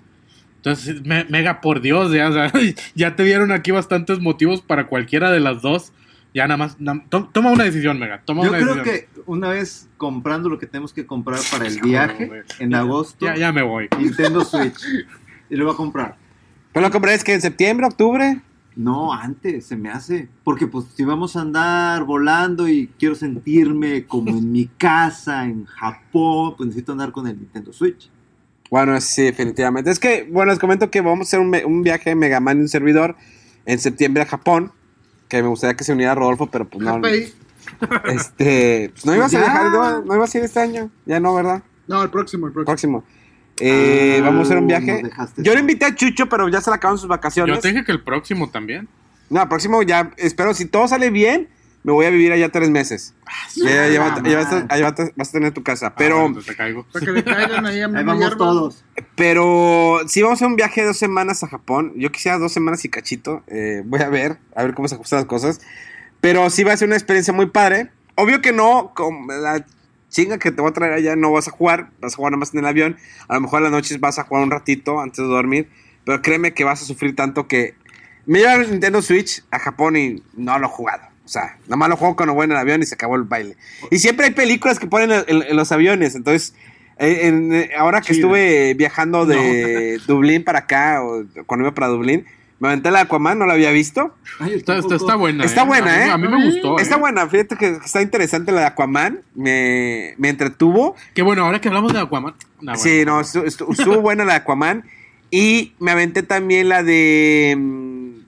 Entonces, me- Mega, por Dios, ya, o sea, ya te dieron aquí bastantes motivos para cualquiera de las dos. Ya nada más, na- to- toma una decisión, Mega, toma
Yo
una
creo
decisión.
que una vez comprando lo que tenemos que comprar para el viaje en agosto,
Ya, ya me voy.
Nintendo Switch. Y lo voy a comprar.
Pero lo compré es que en septiembre, octubre.
No, antes se me hace. Porque pues si vamos a andar volando y quiero sentirme como en mi casa, en Japón, pues necesito andar con el Nintendo Switch.
Bueno, sí, definitivamente. Es que, bueno, les comento que vamos a hacer un, me- un viaje de Mega Man y un servidor en septiembre a Japón. Que me gustaría que se uniera Rodolfo, pero pues no. Este, pues no ibas a viajar, no, no ibas a ir este año. Ya no, ¿verdad?
No, el próximo, el próximo.
Próximo. Eh,
Ah,
vamos a hacer un viaje. Yo le invité a Chucho, pero ya se le acaban sus vacaciones.
Yo te dije que el próximo también.
No, el próximo ya, espero, si todo sale bien, me voy a vivir allá tres meses. Ya va- ya vas, a, ya vas a- vas a tener tu casa.
Ah,
Pero,
bueno, te caigo.
Para que le caigan ahí a
Ahí vamos todos.
pero sí vamos a hacer un viaje de dos semanas a Japón. Yo quisiera dos semanas y cachito. Eh, voy a ver, a ver cómo se ajustan las cosas. Pero sí va a ser una experiencia muy padre. Obvio que no, con la chinga que te voy a traer allá no vas a jugar, vas a jugar nada más en el avión. A lo mejor a las noches vas a jugar un ratito antes de dormir. Pero créeme que vas a sufrir tanto que... Me lleva el Nintendo Switch a Japón y no lo he jugado. O sea, nada más lo juego cuando voy en el avión y se acabó el baile. Y siempre hay películas que ponen en, en- en los aviones. Entonces, eh, en- eh, ahora que estuve viajando de Dublín para acá, o cuando iba para Dublín, Me aventé la de Aquaman, no la había visto.
Ay,
Está, está,
tampoco.
está buena.
Está
¿eh?
buena,
A mí-
¿eh?
A mí me gustó.
Está
¿eh?
buena, fíjate que está interesante la de Aquaman. Me, me entretuvo.
Que bueno, ahora que hablamos de Aquaman. nah, bueno.
Sí, no, estu- estu- estuvo buena la de Aquaman. Y me aventé también la de.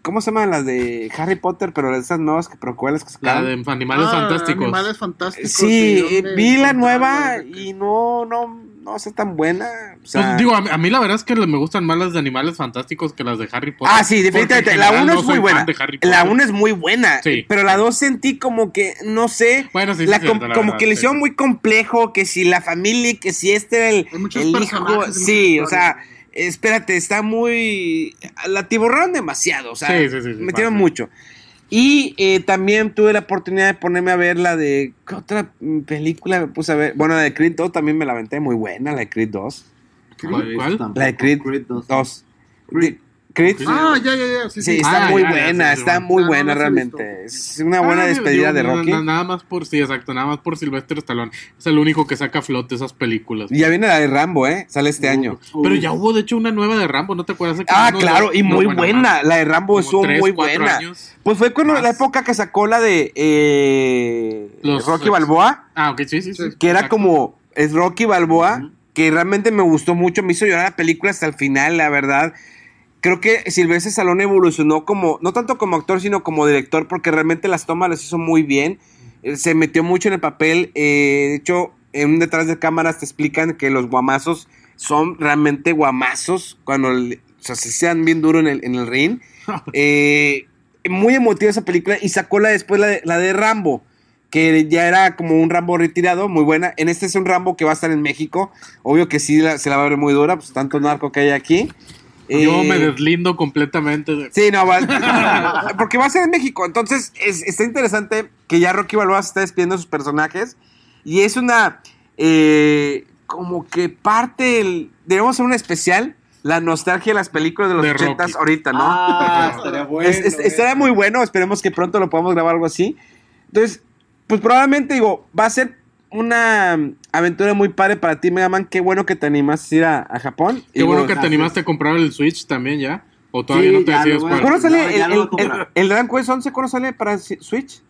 ¿Cómo se llama? La de Harry Potter, pero esas nuevas que precuelas que
La de Animales
Ah,
Fantásticos.
Animales fantásticos.
Sí, vi la nueva
de
y no, no, no está tan buena. O sea,
Pues, digo, a mí, a mí la verdad es que me gustan más las de Animales Fantásticos que las de Harry Potter.
Ah, sí, definitivamente. La
general
1
no
es muy buena. La
Potter.
1 es muy buena.
Sí.
Pero la 2 sentí como que, no sé.
Bueno, sí, sí, cierto, la
como
verdad,
que le hicieron muy complejo. Que si la familia, que si este era el, el hijo. Sí, o sea. Espérate, está muy. La tiborraron demasiado. O sea,
Sí, sí, sí, sí,
metieron mucho. Y eh, también tuve la oportunidad de ponerme a ver la de. ¿Qué otra película me puse a ver? Bueno, la de Creed 2 también me la aventé muy buena, la de Creed 2.
¿Cuál?
La de Creed,
Creed 2.
2.
Creed.
Creed.
Ah, ya, ya, ya. Sí,
Sí,
sí.
está
Ah,
muy
ya, ya,
buena,
sí,
está muy
Ah,
buena realmente. Es una buena
Ah,
despedida
digo,
de Rocky.
na- nada más por, sí, exacto, nada más por Sylvester Stallone. Es el único que saca a flote esas películas.
Y ya viene la de Rambo, ¿eh? Sale este año.
Pero ya hubo, de hecho, una nueva de Rambo, ¿no te acuerdas? de que
Ah, claro, y muy buena.
más,
La de Rambo
como
estuvo
tres,
muy buena.
años.
Pues fue cuando
Más.
la época que sacó la de eh,
Los
Rocky
ex-
Balboa,
Ah, ok, sí, sí, sí.
que era
exacto.
como es Rocky Balboa, que realmente me gustó mucho, me hizo llorar la película hasta el final, la verdad. Creo que Silvestre Stallone evolucionó como, no tanto como actor, sino como director, porque realmente las tomas las hizo muy bien. Eh, Se metió mucho en el papel. eh, de hecho, en detrás de cámaras te explican que los guamazos son realmente guamazos cuando le- o sea, se sean bien duro en el, en el ring. Eh, muy emotiva esa película y sacó la después la de, la de Rambo, que ya era como un Rambo retirado, muy buena. En este es un Rambo que va a estar en México. Obvio que sí la- se la va a ver muy dura, pues tanto narco que hay aquí.
Yo
Eh,
me deslindo completamente. de-
Sí, no, va, porque va a ser en México. Entonces, es- está interesante que ya Rocky Balboa se está despidiendo de sus personajes. Y es una, eh, como que parte, el, debemos hacer un especial, la nostalgia de las películas de los
De
ochentas
Rocky.
ahorita, ¿no?
Ah, estaría bueno.
Es- es-
eh.
estaría muy bueno, esperemos que pronto lo podamos grabar algo así. Entonces, pues probablemente digo, va a ser una aventura muy padre para ti, Mega Man. Qué bueno que te animaste a ir a, a Japón.
Qué
Y
bueno que te animaste a comprar el Switch también ya. O todavía
Sí,
no te decides cuál.
¿Cuándo sale
No,
el, el,
comprar.
el, el Dragon Quest 11? ¿Cuándo sale para Switch?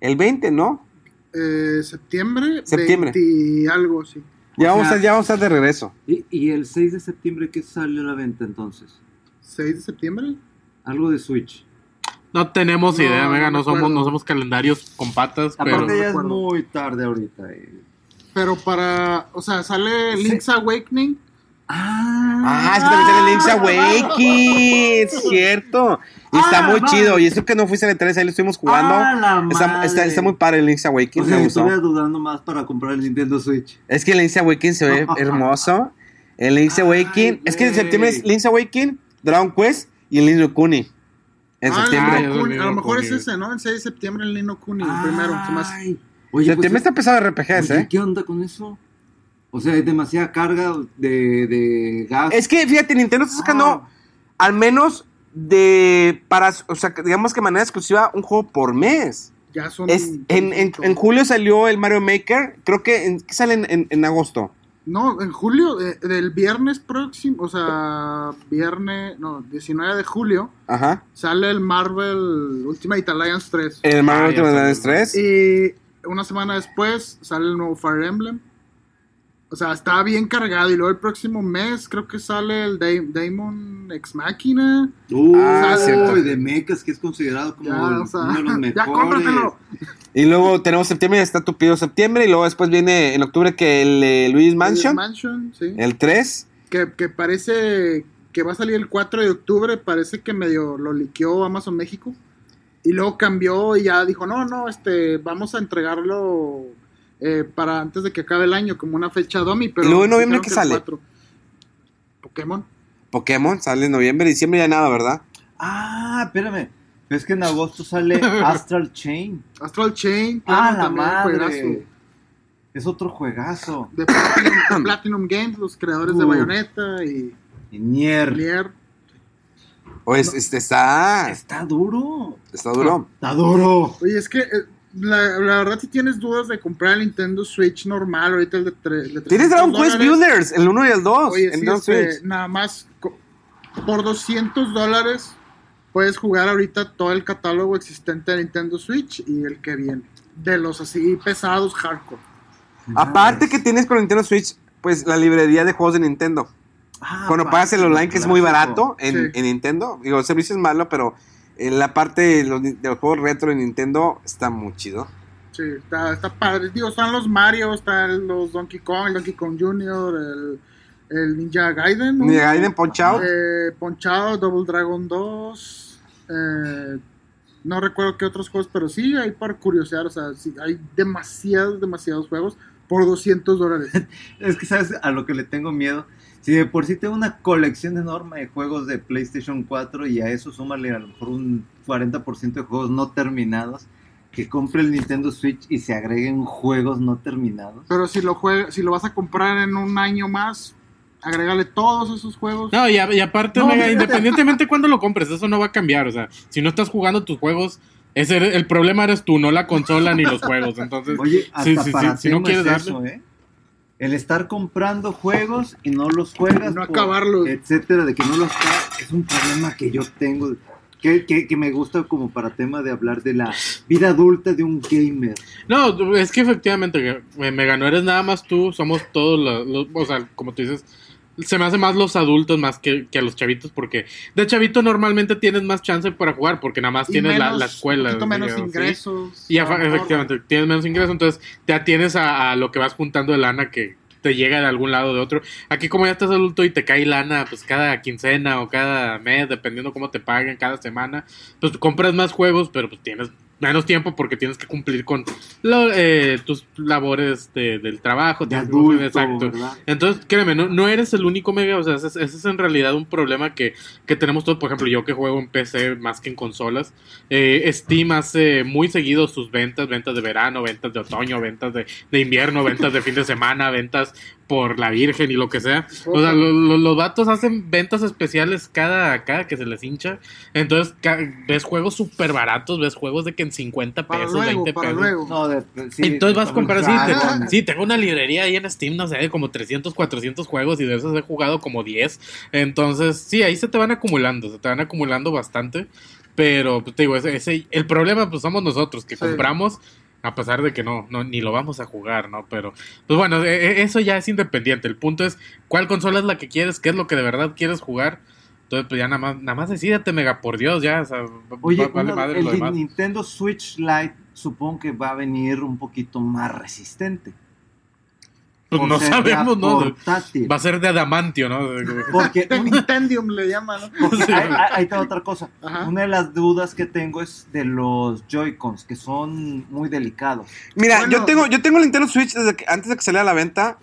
El 20, ¿no?
Eh, septiembre.
Septiembre.
20 y algo, sí.
Ya,
O
vamos,
sea-
a, ya vamos a estar de regreso.
¿Y, y el 6 de septiembre qué salió a la venta entonces?
6 de septiembre.
Algo de Switch.
No tenemos
No,
idea,
no
Mega.
me
No, somos, no somos calendarios con patas, pero.
Aparte ya es muy tarde ahorita. eh.
Pero para. O sea, sale Link's Awakening.
Ah, es que también sale Link's Awakening, es cierto. Y está
Ah,
muy
madre.
chido. Y eso que no fuiste a la 3, ahí lo estuvimos jugando.
Ah,
está, está, está muy padre el Link's
O
Awakening,
sea,
me gustó.
estuve dudando más para comprar el Nintendo Switch.
Es que el Link's Awakening se ve hermoso. El Link's Awakening. Es que en septiembre es Link's Awakening, Dragon Quest y el Link's Kuni. En
Ah,
septiembre.
no Kuni. A lo mejor es ese, ¿no? El 6 de septiembre el Nino Kuni, el primero.
Ay. Oye,
septiembre
pues,
está pesado de RPGs,
oye,
¿eh?
¿qué onda con eso? O sea, hay demasiada carga de, de gas.
Es que, fíjate, Nintendo está sacando
Ah.
al menos de. para O sea, digamos que de manera exclusiva, un juego por mes.
Ya son.
Es, en, en, en julio salió el Mario Maker. Creo que. En, ¿Qué sale en, en- en agosto?
No, en julio, eh, del viernes próximo, o sea, viernes, no, 19 de julio,
Ajá.
sale el Marvel Ultimate Alliance 3.
El Mario
Ah,
Ultimate. Alliance 3.
Y una semana después sale el nuevo Fire Emblem. O sea, está bien cargado. Y luego el próximo mes creo que sale el Da- Daemon Ex Machina.
Uy,
Ah,
cierto.
de mechas, que es considerado como
Ya, o sea,
uno de los
ya cómpratelo.
Y luego tenemos septiembre, ya está tupido septiembre. Y luego después viene en octubre que el eh, Luis Mansion.
Mansion, sí.
El 3.
Que, que parece que va a salir el 4 de octubre. Parece que medio lo liqueó Amazon México. Y luego cambió y ya dijo, no, no, este, vamos a entregarlo eh, para antes de que acabe el año, como una fecha dummy. Pero
¿Y luego en noviembre qué
que
sale?
4. Pokémon.
Pokémon sale en noviembre, diciembre ya nada, ¿verdad?
Ah, espérame. Es que en agosto sale Astral Chain.
Astral Chain.
Ah, la madre.
juegazo.
Es otro juegazo.
De Platinum, de Platinum Games, los creadores de
Uh.
Bayonetta y
Y Nier.
Nier.
Pues este está.
Está duro.
Está duro.
Está duro.
Oye, es que eh, la, la verdad, si tienes dudas de comprar el Nintendo Switch normal, ahorita el de, tre- de
Tienes
300
Dragon Quest Builders, el 1 y el 2.
Oye,
en
sí,
Dragon
este,
Switch.
nada más por 200 dólares puedes jugar ahorita todo el catálogo existente de Nintendo Switch y el que viene. De los así pesados hardcore.
Aparte que tienes con Nintendo Switch, pues la librería de juegos de Nintendo.
Ah,
Cuando pagas el online, que es muy barato en,
Sí.
en Nintendo. Digo, el servicio es malo, pero en la parte de los, de los juegos retro de Nintendo está muy chido.
Sí, está, está padre. Digo, están los Mario, están los Donkey Kong, el Donkey Kong Jr., el, el Ninja Gaiden. ¿no?
Ninja Gaiden Punch Out.
Eh, Punch Out, Double Dragon 2. eh, no recuerdo qué otros juegos, pero sí, hay para curiosear. O sea, sí, hay demasiados, demasiados juegos por 200 dólares.
Es que, ¿sabes a lo que le tengo miedo? Si de por sí tengo una colección enorme de juegos de PlayStation 4 y a eso súmale a lo mejor un 40% de juegos no terminados, que compre el Nintendo Switch y se agreguen juegos no terminados.
Pero si lo, jue- si lo vas a comprar en un año más, agrégale todos esos juegos.
No, y, a- y aparte,
No,
Mega,
fíjate.
independientemente cuando lo compres, eso no va a cambiar. O sea, si no estás jugando tus juegos, ese, el problema eres tú, no la consola ni los juegos. Entonces,
Oye, hasta
sí, sí,
para
sí, si no
tema es
quieres
eso,
darle.
¿eh? El estar comprando juegos y no los juegas,
No acabarlos.
etcétera, de que no los acabas, es un problema que yo tengo, que, que, que me gusta como para tema de hablar de la vida adulta de un gamer.
No, es que efectivamente, me, me ganó, eres nada más tú, somos todos los, los- o sea, como tú dices, se me hace más los adultos más que, que a los chavitos, porque de chavito normalmente tienes más chance para jugar, porque nada más
Y
tienes la,
menos-
la escuela.
Un menos
digamos, ¿sí?
ingresos.
Y efectivamente, tienes menos ingresos, entonces te atienes a, a lo que vas juntando de lana que te llega de algún lado o de otro. Aquí como ya estás adulto y te cae lana, pues cada quincena o cada mes, dependiendo cómo te paguen cada semana, pues compras más juegos, pero pues tienes menos tiempo porque tienes que cumplir con lo- eh, tus labores de- del trabajo.
De adulto,
exacto.
¿verdad?
Entonces, créeme, no, no eres el único mega, o sea, ese, es- ese es en realidad un problema que, que tenemos todos, por ejemplo, yo que juego en PC más que en consolas, eh, Steam hace muy seguido sus ventas, ventas de verano, ventas de otoño, ventas de, de invierno, ventas de fin de semana, ventas por la Virgen y lo que sea. O sea, lo- lo- los vatos hacen ventas especiales cada, cada que se les hincha. Entonces, ves juegos súper baratos, ves juegos de que en 50
Para
pesos,
luego,
20
para
pesos.
luego.
No, de- sí,
Entonces vas a comprar así.
Dragon.
te- sí, tengo una librería ahí en Steam, no sé, de como 300, 400 juegos y de esos he jugado como 10. Entonces, sí, ahí se te van acumulando, se te van acumulando bastante. Pero, pues te digo, ese, ese- el problema pues somos nosotros que
Sí.
compramos a pesar de que no, no, ni lo vamos a jugar, ¿no? Pero, pues bueno, e- e- eso ya es independiente. El punto es cuál consola es la que quieres, qué es lo que de verdad quieres jugar. Entonces, pues ya nada más, nada más decídete, mega, por Dios, ya, o sea,
Oye,
va- vale
uno-
madre
el
lo
de
demás.
Nintendo Switch Lite supongo que va a venir un poquito más resistente.
Pues no sabemos, ¿no?
portátil.
Va a ser de adamantio, ¿no?
Porque
El
un-
Nintendium le llaman, ¿no?
Porque
Sí.
hay, está otra cosa.
Ajá.
Una de las dudas que tengo es de los Joy-Cons, que son muy delicados.
Mira,
Bueno.
yo tengo yo tengo el Nintendo Switch desde que, antes de que saliera a la venta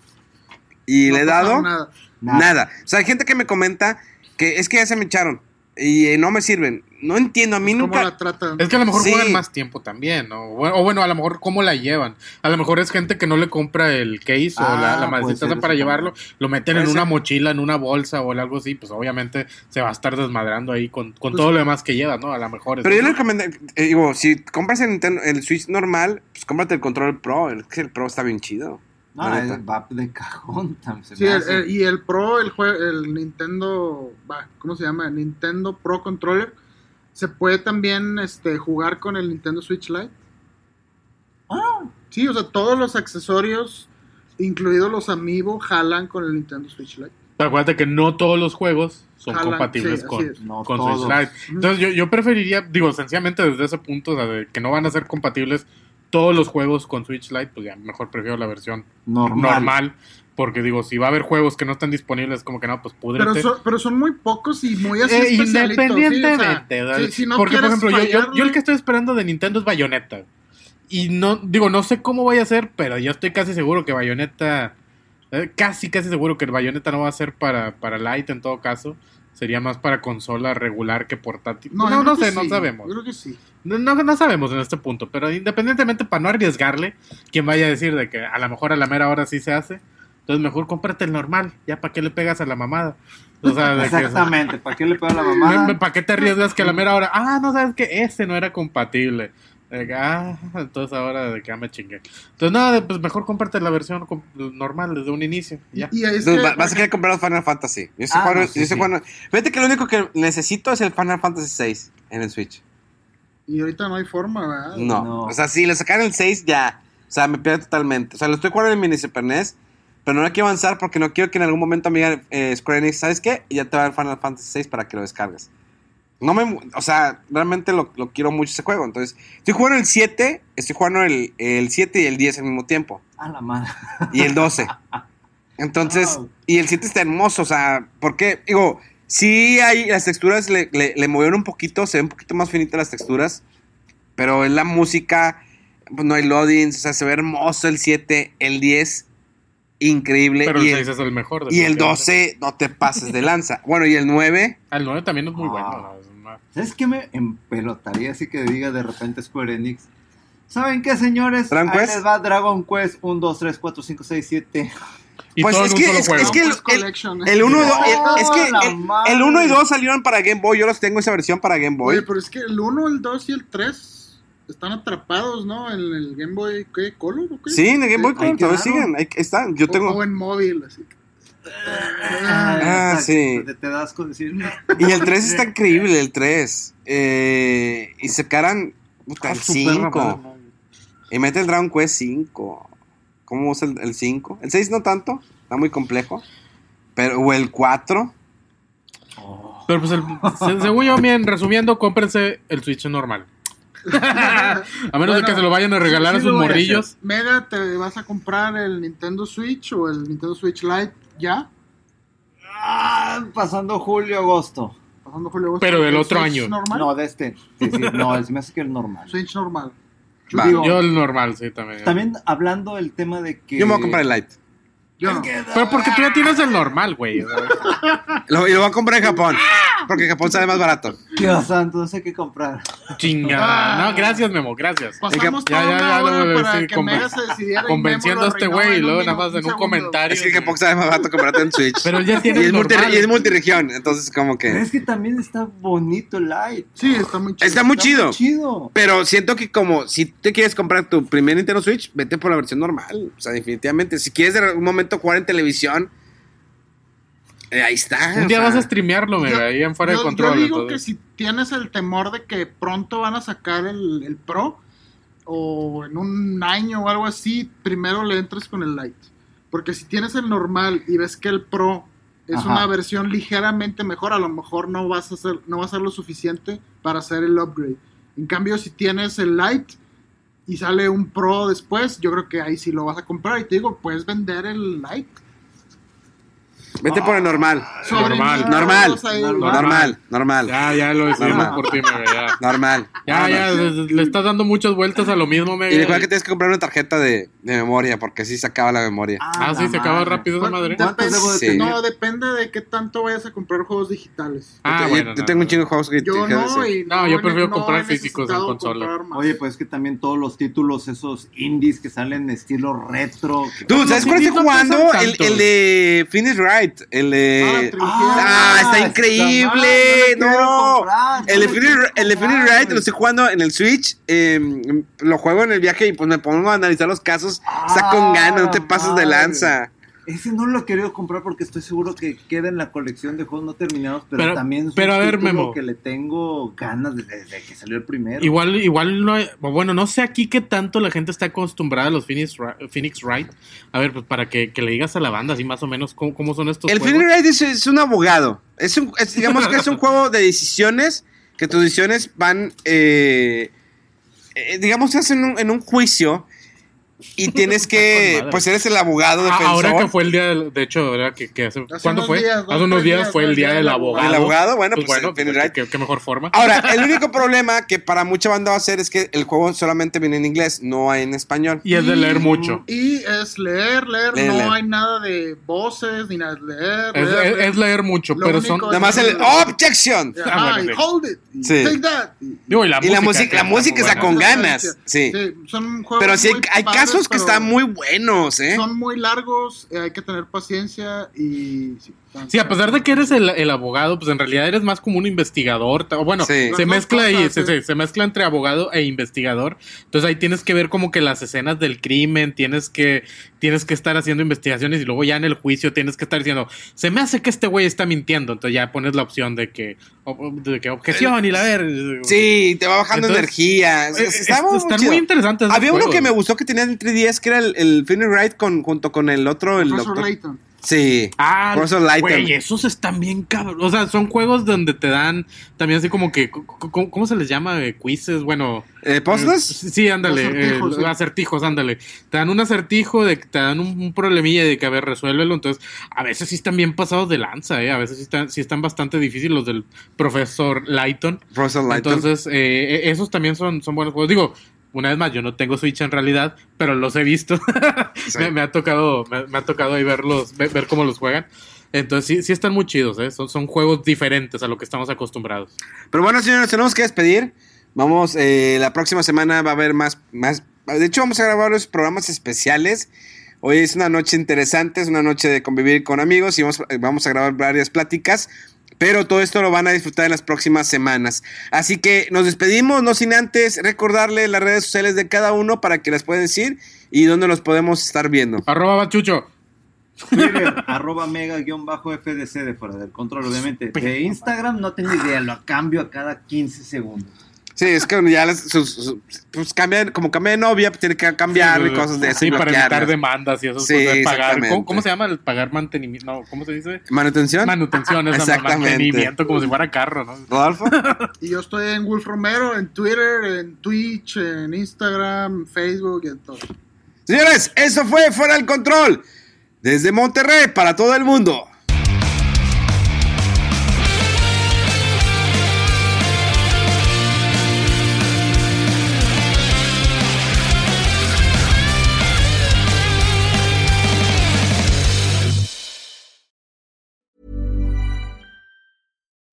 y
No
le he dado
nada.
nada. O sea, hay gente que me comenta que es que ya se me echaron y eh, no me sirven. No entiendo, a mí
¿Cómo
nunca...
la tratan?
Es que a lo mejor
Sí.
juegan más tiempo también, ¿no? O bueno, a lo mejor cómo la llevan. A lo mejor es gente que no le compra el case o la,
Ah,
la
ser
para
eso
llevarlo, lo meten
Puede
en una mochila, en una bolsa o algo así, pues obviamente se va a estar desmadrando ahí con, con
Pues-
todo lo demás que lleva, ¿no? A lo mejor es
Pero yo le recomendé, eh, digo, si compras el, Nintendo- el Switch normal, pues cómprate el control Pro. El, que el Pro está bien chido.
No, va de cajón. tam- se
Sí,
me
el-
hace.
el- y el Pro, el, jue- el Nintendo, ¿cómo se llama? El Nintendo Pro Controller. Se puede también este, jugar con el Nintendo Switch Lite.
Ah,
Sí, o sea, todos los accesorios, incluidos los Amiibo, jalan con el Nintendo Switch Lite.
Pero acuérdate que no todos los juegos son
Jalan,
compatibles
sí,
con,
no.
Switch Lite. Entonces yo, yo preferiría, digo, sencillamente desde ese punto, o sea, de que no van a ser compatibles todos los juegos con Switch Lite, pues ya mejor prefiero la versión
Normal.
normal. Porque digo, si va a haber juegos que no están disponibles, como que no, pues púdrete.
Pero son, pero son muy pocos y muy así
Eh, independientemente.
sí, o
o sea,
sea, sí, si no
porque, por ejemplo, yo, yo- el que estoy esperando de Nintendo es Bayonetta. Y no, digo, no sé cómo voy a hacer, pero yo estoy casi seguro que Bayonetta. eh, casi, casi seguro que el Bayonetta no va a ser para, para Lite en todo caso. Sería más para consola regular que portátil. No, no, sé, no sabemos.
Yo creo que sí.
No, no, no sabemos en este punto, pero independientemente para no arriesgarle, quien vaya a decir de que a lo mejor a la mera hora sí se hace, entonces mejor cómprate el normal, ya para qué le pegas a la mamada. O sea, de que-
Exactamente. ¿Para qué le pega la mamá?
¿Para qué te arriesgas que a la mera hora, ah, no sabes que ese no era compatible? Que, ah, entonces ahora de que ya me chingué. Entonces, nada, pues mejor cómprate la versión normal desde un inicio. y Ya.
Y es que,
va- vas a querer comprar los Final Fantasy. Yo estoy
Ah,
jugando-
no, sí,
yo estoy
sí.
jugando- Fíjate que lo único que necesito es el Final Fantasy 6 en el Switch.
y ahorita no hay forma, ¿verdad?
No.
No.
O sea, si le sacaran el 6, ya. O sea, me pierde totalmente. O sea, lo estoy jugando en mini Super NES, pero no lo quiero avanzar porque no quiero que en algún momento me digan eh, Square Enix, ¿sabes qué? Y ya te va a dar Final Fantasy 6 para que lo descargues. No me. O sea, realmente lo, lo quiero mucho ese juego. Entonces, estoy jugando el 7, estoy jugando el, el 7 y el 10 al mismo tiempo.
A la madre.
Y el 12. Entonces,
Wow.
y el 7 está hermoso, o sea, porque, digo, sí hay, las texturas le, le, le movieron un poquito, se ven un poquito más finitas las texturas, pero en la música, pues no hay loadings, o sea, se ve hermoso el 7, el 10, increíble,
Pero
y,
el
el,
6 es el mejor.
y el
definitivamente.
12, no te pases de lanza. Bueno, y el 9,
Ah, El 9 también es muy
Ah.
bueno.
¿Sabes qué me empelotaría así que diga de repente Square Enix? ¿Saben qué, señores?
¿Dragon
Ahí
Quest?
les va Dragon Quest 1, 2, 3, 4, 5, 6, 7.
Y
Pues es que- es- es que el-
¿eh?
el 1 y 2,
¡Oh,
es que el,
madre!
el 1 y 2 salieron para Game Boy, yo los tengo esa versión para Game Boy.
Oye, pero es que el 1, el 2 y el 3 están atrapados, ¿no? En el Game Boy, ¿qué? ¿Color o qué?
Sí, en el Game Boy Color todavía siguen, ahí están, yo
O-
tengo...
O, en móvil, así.
Ah,
hasta
sí.
Te, te das con decirme.
Y el 3 está increíble, el 3. Eh, y sacaran puta, el
Ah, su perra
5.
madre.
Y mete el Dragon Quest 5. ¿Cómo usa el, el 5? El 6 no tanto, está muy complejo. Pero, o el 4.
Pero pues, el, se- según yo, bien, resumiendo, cómprense el Switch normal. a menos de
Bueno,
que se lo vayan a regalar
sí
a sus
lo voy a
morrillos.
Mega, ¿te vas a comprar el Nintendo Switch o el Nintendo Switch Lite ya?
Ah, pasando julio, agosto.
Pasando julio, agosto,
Pero del
¿el
otro año.
normal?
No, de este. Sí, sí, no, es, me hace que el normal.
Switch normal.
Va.
Digo,
Yo el normal, sí, también.
También hablando del tema de que.
Yo me voy a comprar el Lite.
No.
Pero porque tú ya tienes el normal, güey.
Lo, y lo voy a comprar en Japón. Porque en Japón sale más barato.
Dios santo, no sé qué comprar.
Chingada. No, gracias, Memo, gracias.
Pasamos
Ya, ya, ya lo
para que
conven-
Mega se decidiera y
Convenciendo a este güey y luego nada más en un
segundo.
comentario.
Es que en Japón sale más barato comprarte en Switch.
Pero él ya tiene
y, es
el
multi,
normal.
y es multiregión. Entonces, como
Pero
que.
es que también está bonito el light.
Sí, está muy chido.
Está muy chido.
Chido.
Pero siento que como si te quieres comprar tu primer Nintendo Switch, vete por la versión normal. O sea, definitivamente. Si quieres de un momento jugar en televisión, eh, ahí está.
Un día
sea.
vas a streamearlo,
Yo-
mega, ahí en fuera de
yo-
control.
Yo digo
entonces.
que si tienes el temor de que pronto van a sacar el, el Pro o en un año o algo así, primero le entres con el Lite. Porque si tienes el normal y ves que el Pro es
Ajá.
una versión ligeramente mejor, a lo mejor no vas a hacer, no va a ser lo suficiente para hacer el upgrade. En cambio, si tienes el Lite y sale un Pro después, yo creo que ahí sí lo vas a comprar. Y te digo, puedes vender el Lite.
Vete por el normal. Normal.
Normal.
Normal, normal.
Ya, ya lo decidimos por ti, mega, ya.
Normal.
Ya, ya, le, le estás dando muchas vueltas a lo mismo, mega.
Y recuerda que tienes que comprar una tarjeta de, de memoria, porque así se acaba la memoria.
Ah, sí, se acaba rápido esa madre.
¿Cuántos debo de
Sí.
No, depende de qué tanto vayas a comprar juegos digitales.
Ah,
yo,
bueno.
yo
no,
tengo un
no.
chingo de juegos que
Yo no,
sí.
y
No, yo
he-
prefiero comprar físicos en consola.
Oye, pues es que también todos los títulos, esos indies que salen estilo retro. que-
Tú, ¿sabes cuál
sí,
estoy
no
jugando? El, de Finish El de.
Ah,
Ah, está increíble.
no comprar,
El
quiero
el de Finish
comprar,
Right lo estoy jugando en el Switch. eh, lo juego en el viaje y pues me pongo a analizar los casos. Está con ganas, no te pases de lanza.
Ese no lo he querido comprar porque estoy seguro que queda en la colección de juegos no terminados, pero,
Pero-
también es
pero
un
a ver, Memo.
que le tengo ganas desde, desde que salió el primero.
Igual, igual no hay- bueno, no sé aquí qué tanto la gente está acostumbrada a los Phoenix, Phoenix Wright. A ver, pues para que, que le digas a la banda así más o menos cómo, cómo son estos
El
juegos.
Finish Right es, es un abogado. Es un, es- digamos que es un juego de decisiones. Que tus decisiones van. eh, eh, digamos que hacen un- en un juicio. Y tienes que. Pues eres el abogado
Ah,
defensor.
ahora que fue el día, del- de hecho, era que, que hace,
Hace
¿cuándo fue?
días,
hace unos días
días
fue el día del abogado.
El abogado, bueno,
pues,
pues,
bueno, pues, qué, qué mejor forma.
Ahora, el único problema que para mucha banda va a ser es que el juego solamente viene en inglés, no hay en español.
y es de leer mucho.
Y es leer, leer,
Leer,
no
leer.
hay nada de voces ni nada de leer.
Es,
leer,
es-
leer.
es leer mucho,
Lo
pero son.
Nada más el objection.
Ah, bueno,
hold it.
Sí.
Take that. y-
Digo, y la
Y la
música,
música,
que
la
está
música está con ganas. Sí.
son juegos
Pero sí hay,
muy
casos que están muy buenos, ¿eh?
Son muy largos, eh, hay que tener paciencia y... sí.
Sí, a pesar de que eres el, el abogado, pues en realidad eres más como un investigador. o Bueno,
Sí.
se mezcla
cosas,
se, se- se mezcla entre abogado e investigador. Entonces ahí tienes que ver como que las escenas del crimen, tienes que, tienes que estar haciendo investigaciones y luego ya en el juicio tienes que estar diciendo, se me hace que este güey está mintiendo. Entonces ya pones la opción de que, de que objeción y la ver.
Sí, te va bajando
Entonces,
energía.
Eh,
Está
es-
muy
están
chido.
muy interesantes.
Había uno
juegos.
que me gustó que tenía en 3DS que era el, el Phoenix Wright con, junto con el otro, el
Professor
doctor.
Layton.
Sí.
Ah, güey, esos están bien cabrón. O sea, son juegos donde te dan también así como que, ¿cómo, cómo se les llama? Eh, Quizzes, bueno.
Eh, ¿Puzzles?
Sí, sí, ándale.
Acertijos,
eh,
sí.
Acertijos, ándale. Te dan un acertijo, de, que te dan un, un problemilla de que, a ver, resuélvelo. Entonces, a veces sí están bien pasados de lanza, ¿eh? A veces sí están, sí están bastante difíciles los del profesor Lighton.
Professor Layton.
Entonces, eh, esos también son, son buenos juegos. Digo, una vez más, yo no tengo Switch en realidad, pero los he visto.
Sí.
me, me ha tocado, me, me ha tocado ahí verlos, ver, cómo los juegan. Entonces, sí, sí están muy chidos, ¿eh? Son, son juegos diferentes a lo que estamos acostumbrados.
Pero bueno, señores, tenemos que despedir. Vamos, eh, la próxima semana va a haber más, más. De hecho, vamos a grabar los programas especiales. Hoy es una noche interesante, es una noche de convivir con amigos y vamos, vamos a grabar varias pláticas. Pero todo esto lo van a disfrutar en las próximas semanas. Así que nos despedimos, no sin antes recordarle las redes sociales de cada uno para que las puedan decir y dónde los podemos estar viendo.
Arroba Bachucho.
Twitter, arroba mega guion bajo FDC de fuera del control, obviamente. De Instagram no tengo idea, lo cambio a cada 15 segundos.
Sí, es que ya las, sus, sus- pues cambian, como cambia de novia, pues tiene que cambiar y cosas de eso.
Sí,
y
para evitar demandas y eso.
Sí,
pagar.
exactamente.
¿Cómo, cómo se llama? El pagar mantenimiento. No, ¿cómo se dice?
¿Manutención?
Manutención, es
Exactamente.
mantenimiento, como si fuera carro, ¿no?
Rodolfo.
Y yo estoy en Wolf Romero, en Twitter, en Twitch, en Instagram, Facebook y en todo.
Señores, eso fue Fuera del Control. Desde Monterrey para todo el mundo.